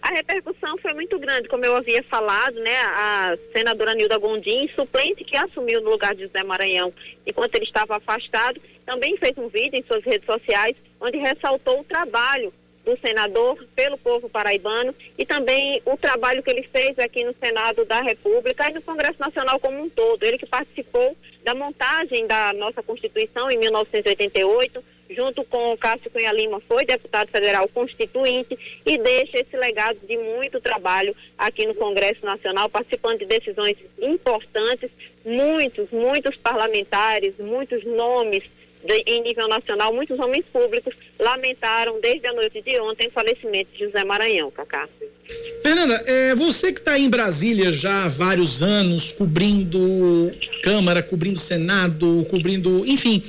A repercussão foi muito grande, como eu havia falado, né? A senadora Nilda Gondim, suplente que assumiu no lugar de José Maranhão enquanto ele estava afastado, também fez um vídeo em suas redes sociais onde ressaltou o trabalho do senador pelo povo paraibano e também o trabalho que ele fez aqui no Senado da República e no Congresso Nacional como um todo. Ele que participou da montagem da nossa Constituição em 1988, junto com o Cássio Cunha Lima, foi deputado federal constituinte e deixa esse legado de muito trabalho aqui no Congresso Nacional, participando de decisões importantes. Muitos, muitos parlamentares, muitos nomes de, em nível nacional, muitos homens públicos lamentaram desde a noite de ontem o falecimento de José Maranhão, Cacá. Fernanda, é, você que está em Brasília já há vários anos, cobrindo Câmara, cobrindo Senado, cobrindo, enfim,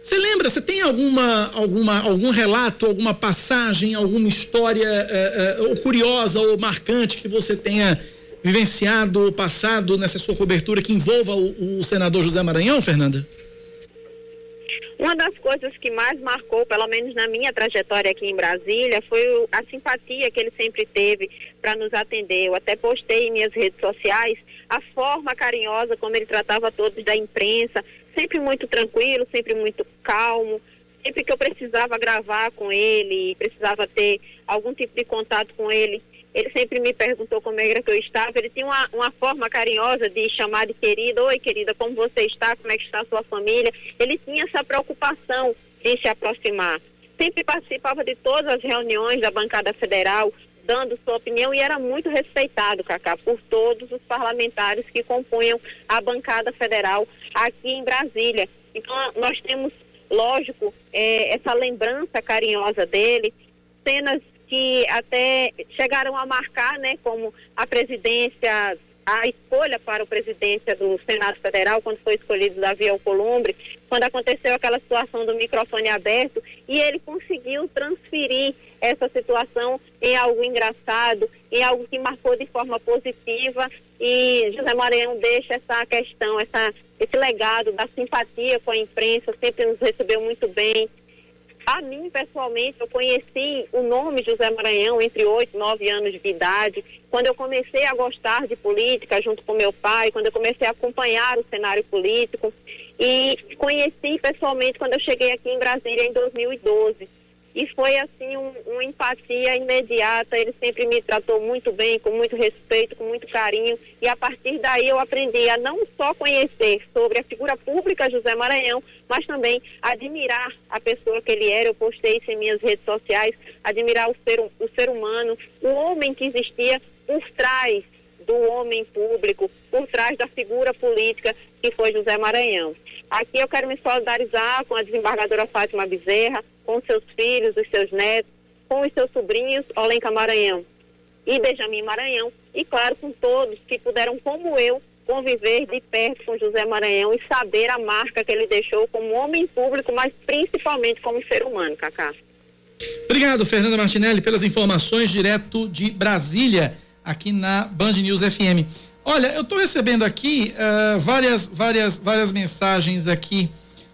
você lembra, você tem alguma, alguma, algum relato, alguma passagem, alguma história é, é, ou curiosa ou marcante que você tenha vivenciado ou passado nessa sua cobertura que envolva o, o senador José Maranhão, Fernanda? Uma das coisas que mais marcou, pelo menos na minha trajetória aqui em Brasília, foi a simpatia que ele sempre teve para nos atender. Eu até postei em minhas redes sociais a forma carinhosa como ele tratava todos da imprensa, sempre muito tranquilo, sempre muito calmo. Sempre que eu precisava gravar com ele, precisava ter algum tipo de contato com ele, ele sempre me perguntou como era que eu estava. Ele tinha uma, uma forma carinhosa de chamar de querida. Oi, querida, como você está? Como é que está a sua família? Ele tinha essa preocupação de se aproximar. Sempre participava de todas as reuniões da bancada federal, dando sua opinião e era muito respeitado, Cacá, por todos os parlamentares que compunham a bancada federal aqui em Brasília. Então, nós temos, lógico, é, essa lembrança carinhosa dele, cenas que até chegaram a marcar, né, como a presidência, a escolha para a presidência do Senado Federal, quando foi escolhido Davi Alcolumbre, quando aconteceu aquela situação do microfone aberto, e ele conseguiu transferir essa situação em algo engraçado, em algo que marcou de forma positiva, e José Maranhão deixa essa questão, essa, esse legado da simpatia com a imprensa, sempre nos recebeu muito bem, a mim, pessoalmente, eu conheci o nome José Maranhão entre 8 e 9 anos de idade. Quando eu comecei a gostar de política junto com meu pai, quando eu comecei a acompanhar o cenário político. E conheci pessoalmente quando eu cheguei aqui em Brasília em 2012 e foi assim um, uma empatia imediata. Ele sempre me tratou muito bem, com muito respeito, com muito carinho. E a partir daí eu aprendi a não só conhecer sobre a figura pública José Maranhão, mas também admirar a pessoa que ele era. Eu postei isso em minhas redes sociais, admirar o ser, o ser humano, o homem que existia por trás do homem público por trás da figura política que foi José Maranhão. Aqui eu quero me solidarizar com a desembargadora Fátima Bezerra, com seus filhos, os seus netos, com os seus sobrinhos, Olenca Maranhão e Benjamin Maranhão, e claro, com todos que puderam, como eu, conviver de perto com José Maranhão e saber a marca que ele deixou como homem público, mas principalmente como ser humano, Cacá. Obrigado, Fernanda Martinelli, pelas informações direto de Brasília, aqui na Band News FM. Olha, eu estou recebendo aqui uh, várias, várias, várias mensagens aqui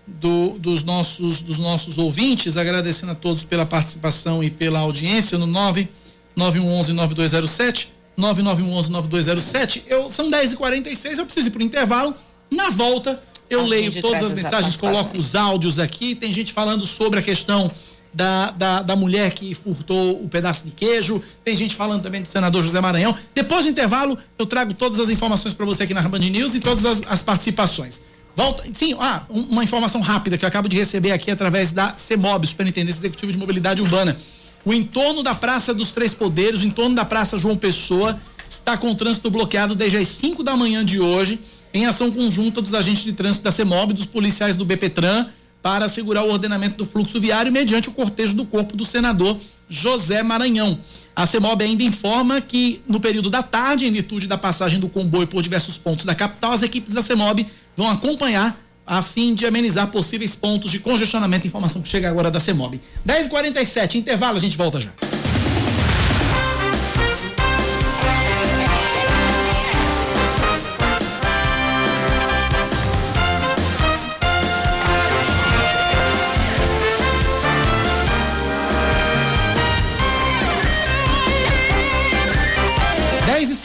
do, dos, nossos, dos nossos ouvintes, agradecendo a todos pela participação e pela audiência no 9911 9207 9911 9207. Eu são 10h46, eu preciso ir pro intervalo. Na volta, eu leio todas as mensagens, coloco os áudios aqui. Tem gente falando sobre a questão da, da, da, mulher que furtou o pedaço de queijo. Tem gente falando também do senador José Maranhão. Depois do intervalo, eu trago todas as informações para você aqui na Band News e todas as, as participações. Volta, sim, ah, uma informação rápida que eu acabo de receber aqui através da CEMOB, Superintendência Executiva de Mobilidade Urbana. O entorno da Praça dos Três Poderes, o entorno da Praça João Pessoa, está com o trânsito bloqueado desde as 5 da manhã de hoje, em ação conjunta dos agentes de trânsito da CEMOB, dos policiais do BPTran, para assegurar o ordenamento do fluxo viário mediante o cortejo do corpo do senador José Maranhão. A CEMOB ainda informa que no período da tarde, em virtude da passagem do comboio por diversos pontos da capital, as equipes da CEMOB vão acompanhar a fim de amenizar possíveis pontos de congestionamento. Informação que chega agora da CEMOB. 10h47, intervalo, a gente volta já.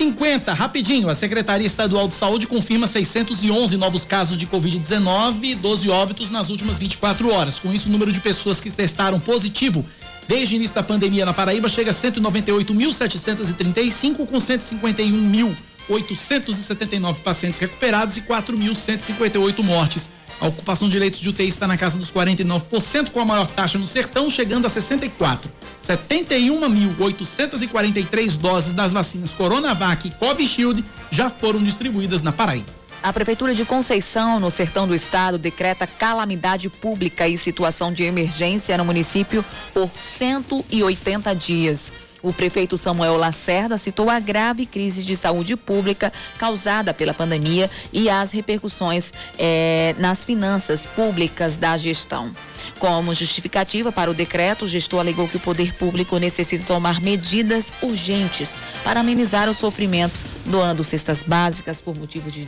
50, rapidinho. A Secretaria Estadual de Saúde confirma 611 novos casos de Covid-19 e 12 óbitos nas últimas 24 horas. Com isso, o número de pessoas que testaram positivo desde o início da pandemia na Paraíba chega a 198.735, com 151.879 pacientes recuperados e 4.158 mortes. A ocupação de leitos de UTI está na casa dos 49%, com a maior taxa no sertão, chegando a 64%. 71.843 doses das vacinas Coronavac e Covishield já foram distribuídas na Paraíba. A Prefeitura de Conceição, no sertão do estado, decreta calamidade pública e situação de emergência no município por 180 dias. O prefeito Samuel Lacerda citou a grave crise de saúde pública causada pela pandemia e as repercussões eh, nas finanças públicas da gestão. Como justificativa para o decreto, o gestor alegou que o poder público necessita tomar medidas urgentes para amenizar o sofrimento, doando cestas básicas por motivo de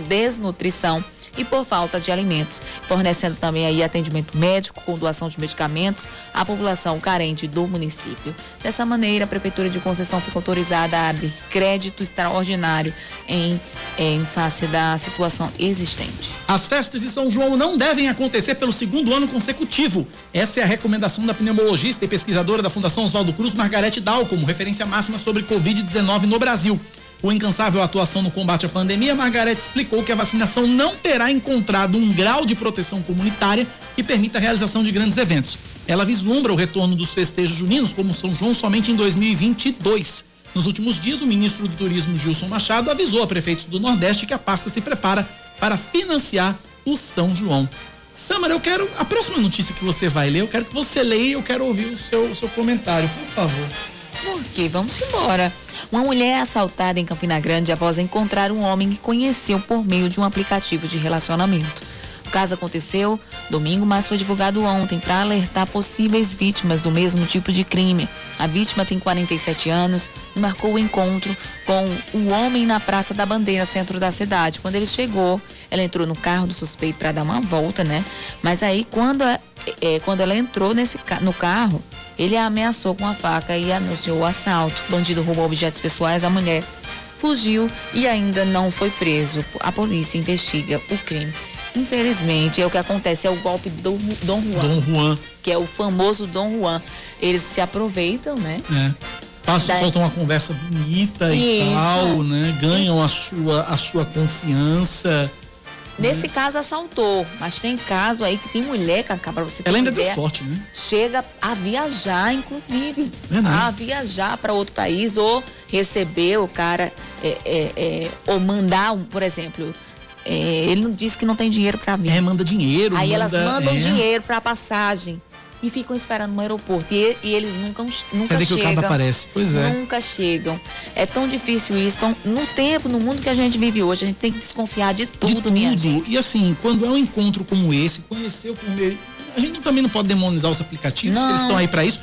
desnutrição e por falta de alimentos, fornecendo também aí atendimento médico com doação de medicamentos à população carente do município. Dessa maneira, a Prefeitura de Conceição fica autorizada a abrir crédito extraordinário em, em face da situação existente. As festas de São João não devem acontecer pelo segundo ano consecutivo. Essa é a recomendação da pneumologista e pesquisadora da Fundação Oswaldo Cruz, Margarete Dal, como referência máxima sobre Covid-19 no Brasil com incansável atuação no combate à pandemia, Margarete explicou que a vacinação não terá encontrado um grau de proteção comunitária que permita a realização de grandes eventos. Ela vislumbra o retorno dos festejos juninos como São João somente em 2022. Nos últimos dias, o ministro do Turismo Gilson Machado avisou a prefeitos do Nordeste que a pasta se prepara para financiar o São João. Samara, eu quero. A próxima notícia que você vai ler, eu quero que você leia e eu quero ouvir o seu, o seu comentário, por favor. Por quê? Vamos embora. Uma mulher é assaltada em Campina Grande após encontrar um homem que conheceu por meio de um aplicativo de relacionamento. O caso aconteceu domingo, mas foi divulgado ontem para alertar possíveis vítimas do mesmo tipo de crime. A vítima tem 47 anos e marcou o encontro com o homem na Praça da Bandeira, centro da cidade. Quando ele chegou, ela entrou no carro do suspeito para dar uma volta, né? Mas aí, quando, é, quando ela entrou nesse, no carro, ele a ameaçou com a faca e anunciou o assalto. O bandido roubou objetos pessoais, a mulher fugiu e ainda não foi preso. A polícia investiga o crime. Infelizmente, é o que acontece, é o golpe do Dom Juan. Dom Juan. Que é o famoso Dom Juan. Eles se aproveitam, né? É. Passam, soltam uma conversa bonita Isso. e tal, né? Ganham a sua, a sua confiança. Nesse caso assaltou, mas tem caso aí que tem mulher, Cacá, pra você ter Ela ainda uma deu ideia, sorte, né? chega a viajar, inclusive. Verdade. A viajar para outro país ou receber o cara, é, é, é, ou mandar, um, por exemplo, é, ele não disse que não tem dinheiro para vir. É, manda dinheiro. Aí elas manda- mandam é. dinheiro para passagem e ficam esperando no aeroporto. E, e eles nunca, nunca Cadê que o chegam. cabo aparece? Pois é. Nunca chegam. É tão difícil isso. Então, no tempo, no mundo que a gente vive hoje, a gente tem que desconfiar de tudo, minha gente. Tudo. E assim, quando é um encontro como esse, conhecer o primeiro. A gente também não pode demonizar os aplicativos, Não. eles estão aí pra isso.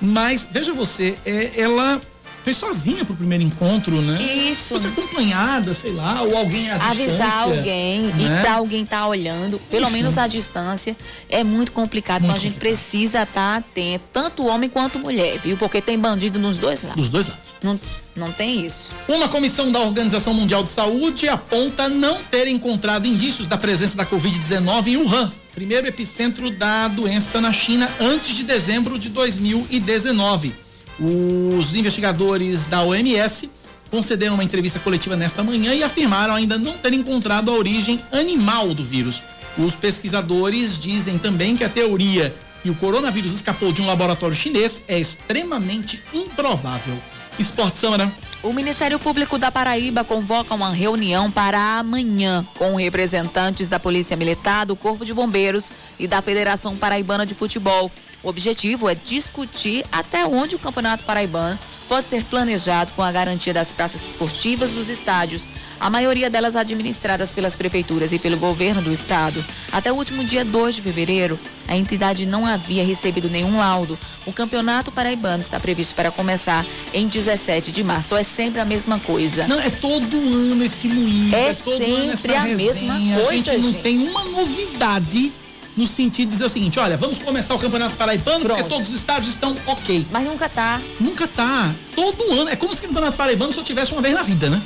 Mas, veja você, é, ela foi sozinha pro primeiro encontro, né? Isso. Fosse acompanhada, sei lá, ou alguém à Avisar alguém né? e pra alguém estar olhando, pelo Enfim. menos à distância, é muito complicado. então a gente precisa estar atento, tanto homem quanto mulher, viu? Porque tem bandido nos dois lados. Dos dois lados. Não, não tem isso. Uma comissão da Organização Mundial de Saúde aponta não ter encontrado indícios da presença da Covid-19 em Wuhan, primeiro epicentro da doença na China, antes de dezembro de 2019. Os investigadores da OMS concederam uma entrevista coletiva nesta manhã e afirmaram ainda não ter encontrado a origem animal do vírus. Os pesquisadores dizem também que a teoria que o coronavírus escapou de um laboratório chinês é extremamente improvável. Esporte Samara. O Ministério Público da Paraíba convoca uma reunião para amanhã com representantes da Polícia Militar, do Corpo de Bombeiros e da Federação Paraibana de Futebol. O objetivo é discutir até onde o Campeonato Paraibano pode ser planejado com a garantia das praças esportivas dos estádios, a maioria delas administradas pelas prefeituras e pelo governo do estado. Até o último dia 2 de fevereiro, a entidade não havia recebido nenhum laudo. O Campeonato Paraibano está previsto para começar em 17 de março. É sempre a mesma coisa. Não, é todo ano esse moído, É é, sempre a mesma resenha. coisa, A gente não gente. tem uma novidade no sentido de dizer o seguinte, olha, vamos começar o Campeonato Paraibano porque todos os estádios estão ok. Mas nunca tá. Nunca tá. Todo ano. É como se o Campeonato Paraibano só tivesse uma vez na vida, né?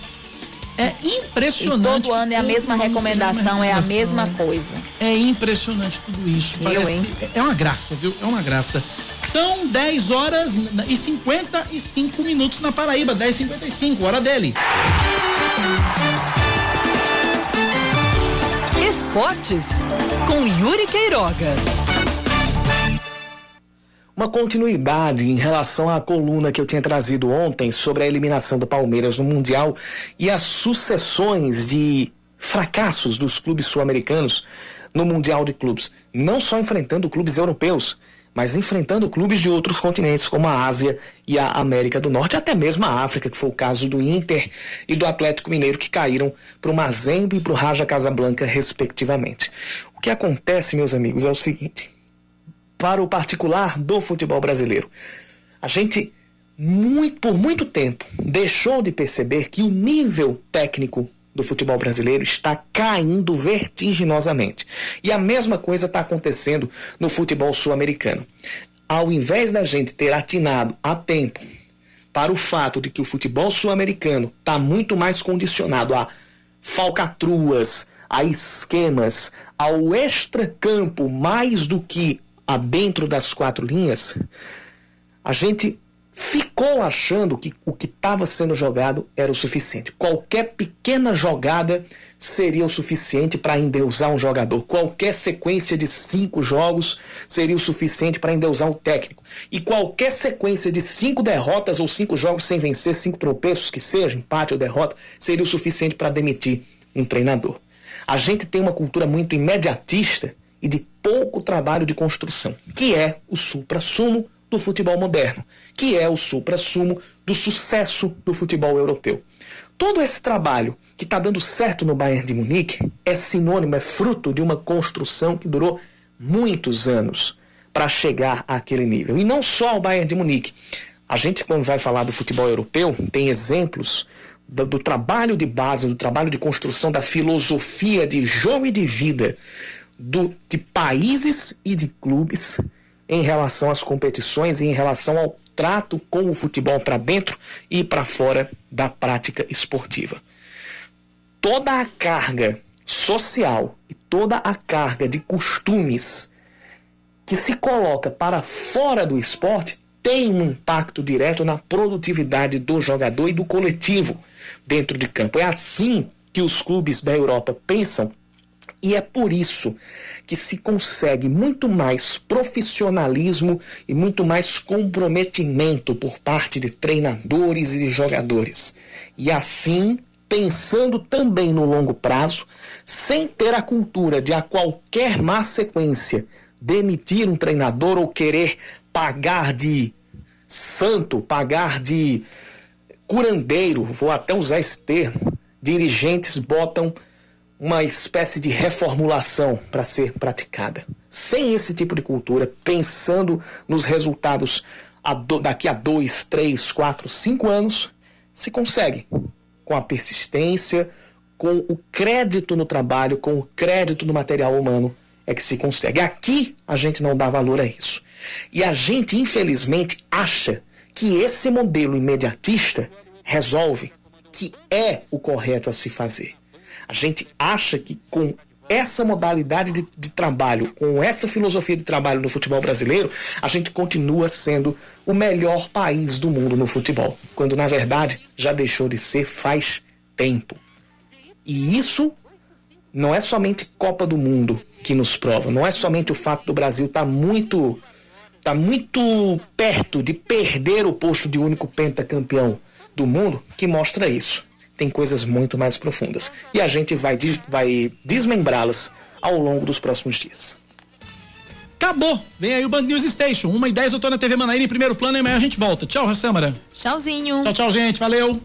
É E impressionante. todo ano é a mesma recomendação, é a mesma coisa. É impressionante tudo isso. Eu, Parece, hein? é- É uma graça, viu? É uma graça. São 10 horas e 55 minutos na Paraíba, 10 h 55 hora dele. Esportes com Yuri Queiroga. Uma continuidade em relação à coluna que eu tinha trazido ontem sobre a eliminação do Palmeiras no Mundial e as sucessões de fracassos dos clubes sul-americanos no Mundial de Clubes, não só enfrentando clubes europeus, mas enfrentando clubes de outros continentes, como a Ásia e a América do Norte, até mesmo a África, que foi o caso do Inter e do Atlético Mineiro, que caíram para o Mazembe e para o Raja Casablanca, respectivamente. Que acontece, meus amigos, é o seguinte: para o particular do futebol brasileiro. A gente, muito, por muito tempo, deixou de perceber que o nível técnico do futebol brasileiro está caindo vertiginosamente. E a mesma coisa está acontecendo no futebol sul-americano. Ao invés da gente ter atinado a tempo para o fato de que o futebol sul-americano está muito mais condicionado a falcatruas, a esquemas, ao extracampo mais do que a dentro das quatro linhas, a gente ficou achando que o que estava sendo jogado era o suficiente. Qualquer pequena jogada seria o suficiente para endeusar um jogador. Qualquer sequência de cinco jogos seria o suficiente para endeusar um técnico. E qualquer sequência de cinco derrotas ou cinco jogos sem vencer, cinco tropeços que seja, empate ou derrota, seria o suficiente para demitir um treinador. A gente tem uma cultura muito imediatista e de pouco trabalho de construção, que é o supra-sumo do futebol moderno, que é o supra-sumo do sucesso do futebol europeu. Todo esse trabalho que está dando certo no Bayern de Munique é sinônimo, é fruto de uma construção que durou muitos anos para chegar àquele nível. E não só o Bayern de Munique. A gente, quando vai falar do futebol europeu, tem exemplos do, do trabalho de base, do trabalho de construção, da filosofia de jogo e de vida do, de países e de clubes em relação às competições e em relação ao trato com o futebol para dentro e para fora da prática esportiva. Toda a carga social e toda a carga de costumes que se coloca para fora do esporte tem um impacto direto na produtividade do jogador e do coletivo dentro de campo. É assim que os clubes da Europa pensam E é por isso que se consegue muito mais profissionalismo e muito mais comprometimento por parte de treinadores e de jogadores. E assim, pensando também no longo prazo, sem ter a cultura de a qualquer má sequência demitir um treinador ou querer pagar de santo, pagar de curandeiro, vou até usar esse termo, dirigentes botam uma espécie de reformulação para ser praticada. Sem esse tipo de cultura, pensando nos resultados a do, daqui a dois, três, quatro, cinco anos, se consegue com a persistência, com o crédito no trabalho, com o crédito no material humano, é que se consegue. Aqui a gente não dá valor a isso. E a gente, infelizmente, acha que esse modelo imediatista resolve, que é o correto a se fazer. A gente acha que com essa modalidade de, de, trabalho, com essa filosofia de trabalho no futebol brasileiro, a gente continua sendo o melhor país do mundo no futebol, quando na verdade já deixou de ser faz tempo. E isso não é somente Copa do Mundo que nos prova, não é somente o fato do Brasil estar tá muito tá muito perto de perder o posto de único pentacampeão do mundo que mostra isso. Tem coisas muito mais profundas. E a gente vai, vai desmembrá-las ao longo dos próximos dias. Acabou. Vem aí o Band News Station. 1 e 10 eu tô na TV Manaíra em primeiro plano e amanhã a gente volta. Tchau, Samara. Tchauzinho. Tchau, tchau, gente. Valeu.